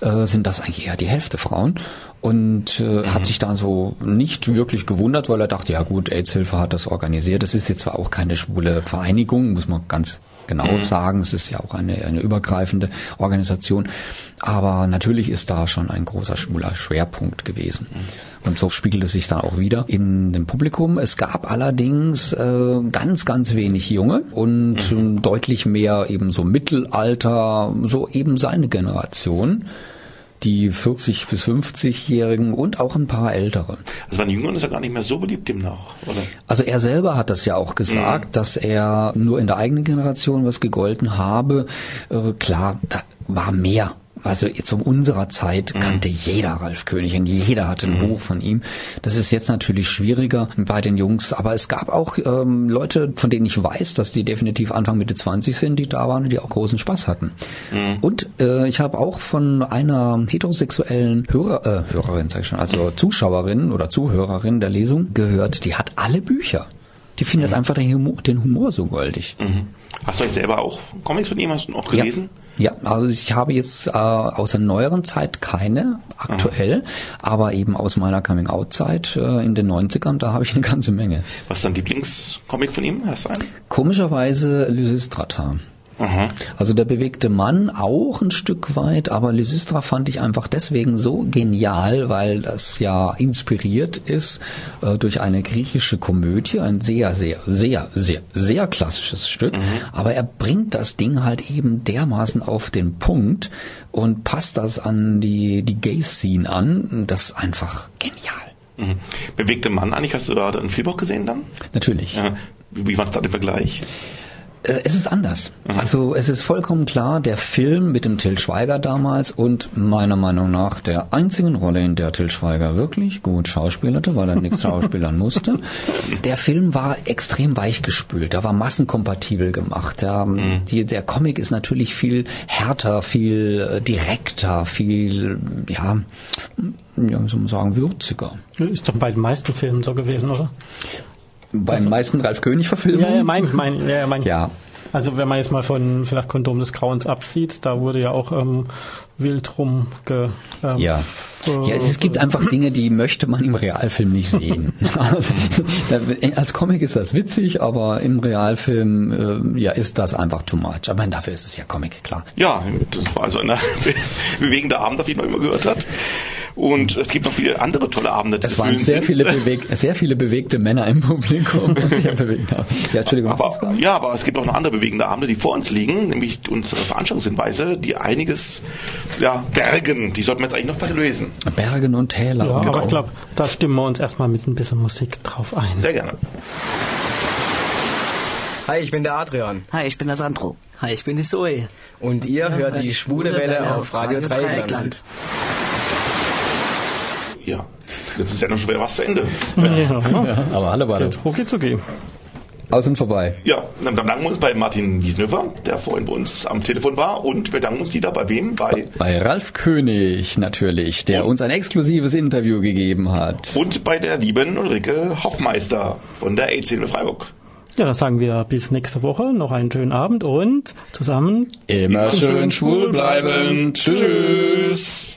äh, sind das eigentlich eher die Hälfte Frauen. Und äh, hat sich da so nicht wirklich gewundert, weil er dachte, ja gut, AIDS-Hilfe hat das organisiert. Das ist jetzt zwar auch keine schwule Vereinigung, muss man ganz genau sagen. Es ist ja auch eine, eine übergreifende Organisation. Aber natürlich ist da schon ein großer schwuler Schwerpunkt gewesen. Und so spiegelt es sich dann auch wieder in dem Publikum. Es gab allerdings äh, ganz, ganz wenig Junge und ähm, deutlich mehr eben so Mittelalter, so eben seine Generation. Die 40 bis 50-Jährigen und auch ein paar Ältere. Also bei den Jüngern ist er gar nicht mehr so beliebt demnach, oder? Also er selber hat das ja auch gesagt, dass er nur in der eigenen Generation was gegolten habe. Äh, klar, da war mehr also zu unserer Zeit kannte jeder Ralf König und jeder hatte ein Buch von ihm. Das ist jetzt natürlich schwieriger bei den Jungs, aber es gab auch ähm, Leute, von denen ich weiß, dass die definitiv Anfang Mitte 20 sind, die da waren und die auch großen Spaß hatten. Und äh, ich habe auch von einer heterosexuellen Hörer, äh, Hörerin, sag ich schon, also Zuschauerin oder Zuhörerin der Lesung gehört, die hat alle Bücher. Die findet einfach den Humor, den Humor so goldig. Hast du euch selber auch Comics von ihm hast du auch gelesen? Ja, ja also ich habe jetzt äh, aus der neueren Zeit keine aktuell, aber eben aus meiner Coming-out-Zeit äh, in den 90ern, da habe ich eine ganze Menge. Was ist dein Lieblingscomic von ihm? Hast du einen? Komischerweise Lysistrata. Also der bewegte Mann auch ein Stück weit, aber Lysistra fand ich einfach deswegen so genial, weil das ja inspiriert ist äh, durch eine griechische Komödie, ein sehr, sehr, sehr, sehr, sehr klassisches Stück. Aber er bringt das Ding halt eben dermaßen auf den Punkt und passt das an die, die Gay-Scene an. Das ist einfach genial. Mhm. Bewegte Mann eigentlich, hast du da einen Film auch gesehen dann? Natürlich. Wie war es da der Vergleich? Äh, Es ist anders. Also es ist vollkommen klar, der Film mit dem Till Schweiger damals und meiner Meinung nach der einzigen Rolle, in der Till Schweiger wirklich gut schauspielerte, weil er nichts schauspielern musste. Der Film war extrem weichgespült, der war massenkompatibel gemacht. Der, die, der Comic ist natürlich viel härter, viel äh, direkter, viel, ja, ja, wie soll man sagen, würziger. Ist doch bei den meisten Filmen so gewesen, oder? Bei den meisten Ralf König-Verfilmungen? Ja, ja, mein, mein, ja, mein. Ja. Also wenn man jetzt mal von vielleicht Kondom des Grauens absieht, da wurde ja auch ähm, wild rum ge, ähm, Ja. Ja, es, gibt einfach Dinge, die möchte man im Realfilm nicht sehen. Also, als Comic ist das witzig, aber im Realfilm äh, ja ist das einfach too much. Aber dafür ist es ja Comic, klar. Ja, das war also ein bewegender Abend, auf jeden Fall immer gehört hat. Und es gibt noch viele andere tolle Abende. die Es waren sehr viele, beweg sehr viele bewegte Männer im Publikum, was sich ja bewegt haben. Ja, Entschuldigung, Aber, ja, aber es gibt auch noch andere bewegende Abende, die vor uns liegen, nämlich unsere Veranstaltungshinweise, die einiges ja, bergen. Die sollten wir jetzt eigentlich noch verlösen. Bergen und Täler. Ja, Genau. aber ich glaube, da stimmen wir uns erstmal mit ein bisschen Musik drauf ein. Sehr gerne. Hi, ich bin der Adrian. Hi, ich bin der Sandro. Hi, ich bin die Zoe. Und ihr hört die Schwule Welle auf Radio Dreieckland. Ja, jetzt ist ja noch schon wieder was zu Ende. Ja, ja, aber alle beide. Geht rucki zucki. Aus und vorbei. Ja, dann bedanken wir uns bei Martin Wiesnöfer, der vorhin bei uns am Telefon war und wir bedanken uns wieder bei wem? Bei Bei Ralf König natürlich, der uns ein exklusives Interview gegeben hat. und bei der lieben Ulrike Hoffmeister von der AIDS-Hilfe Freiburg. Ja, dann sagen wir bis nächste Woche. Noch einen schönen Abend und zusammen Immer schön schwul bleiben. Tschüss.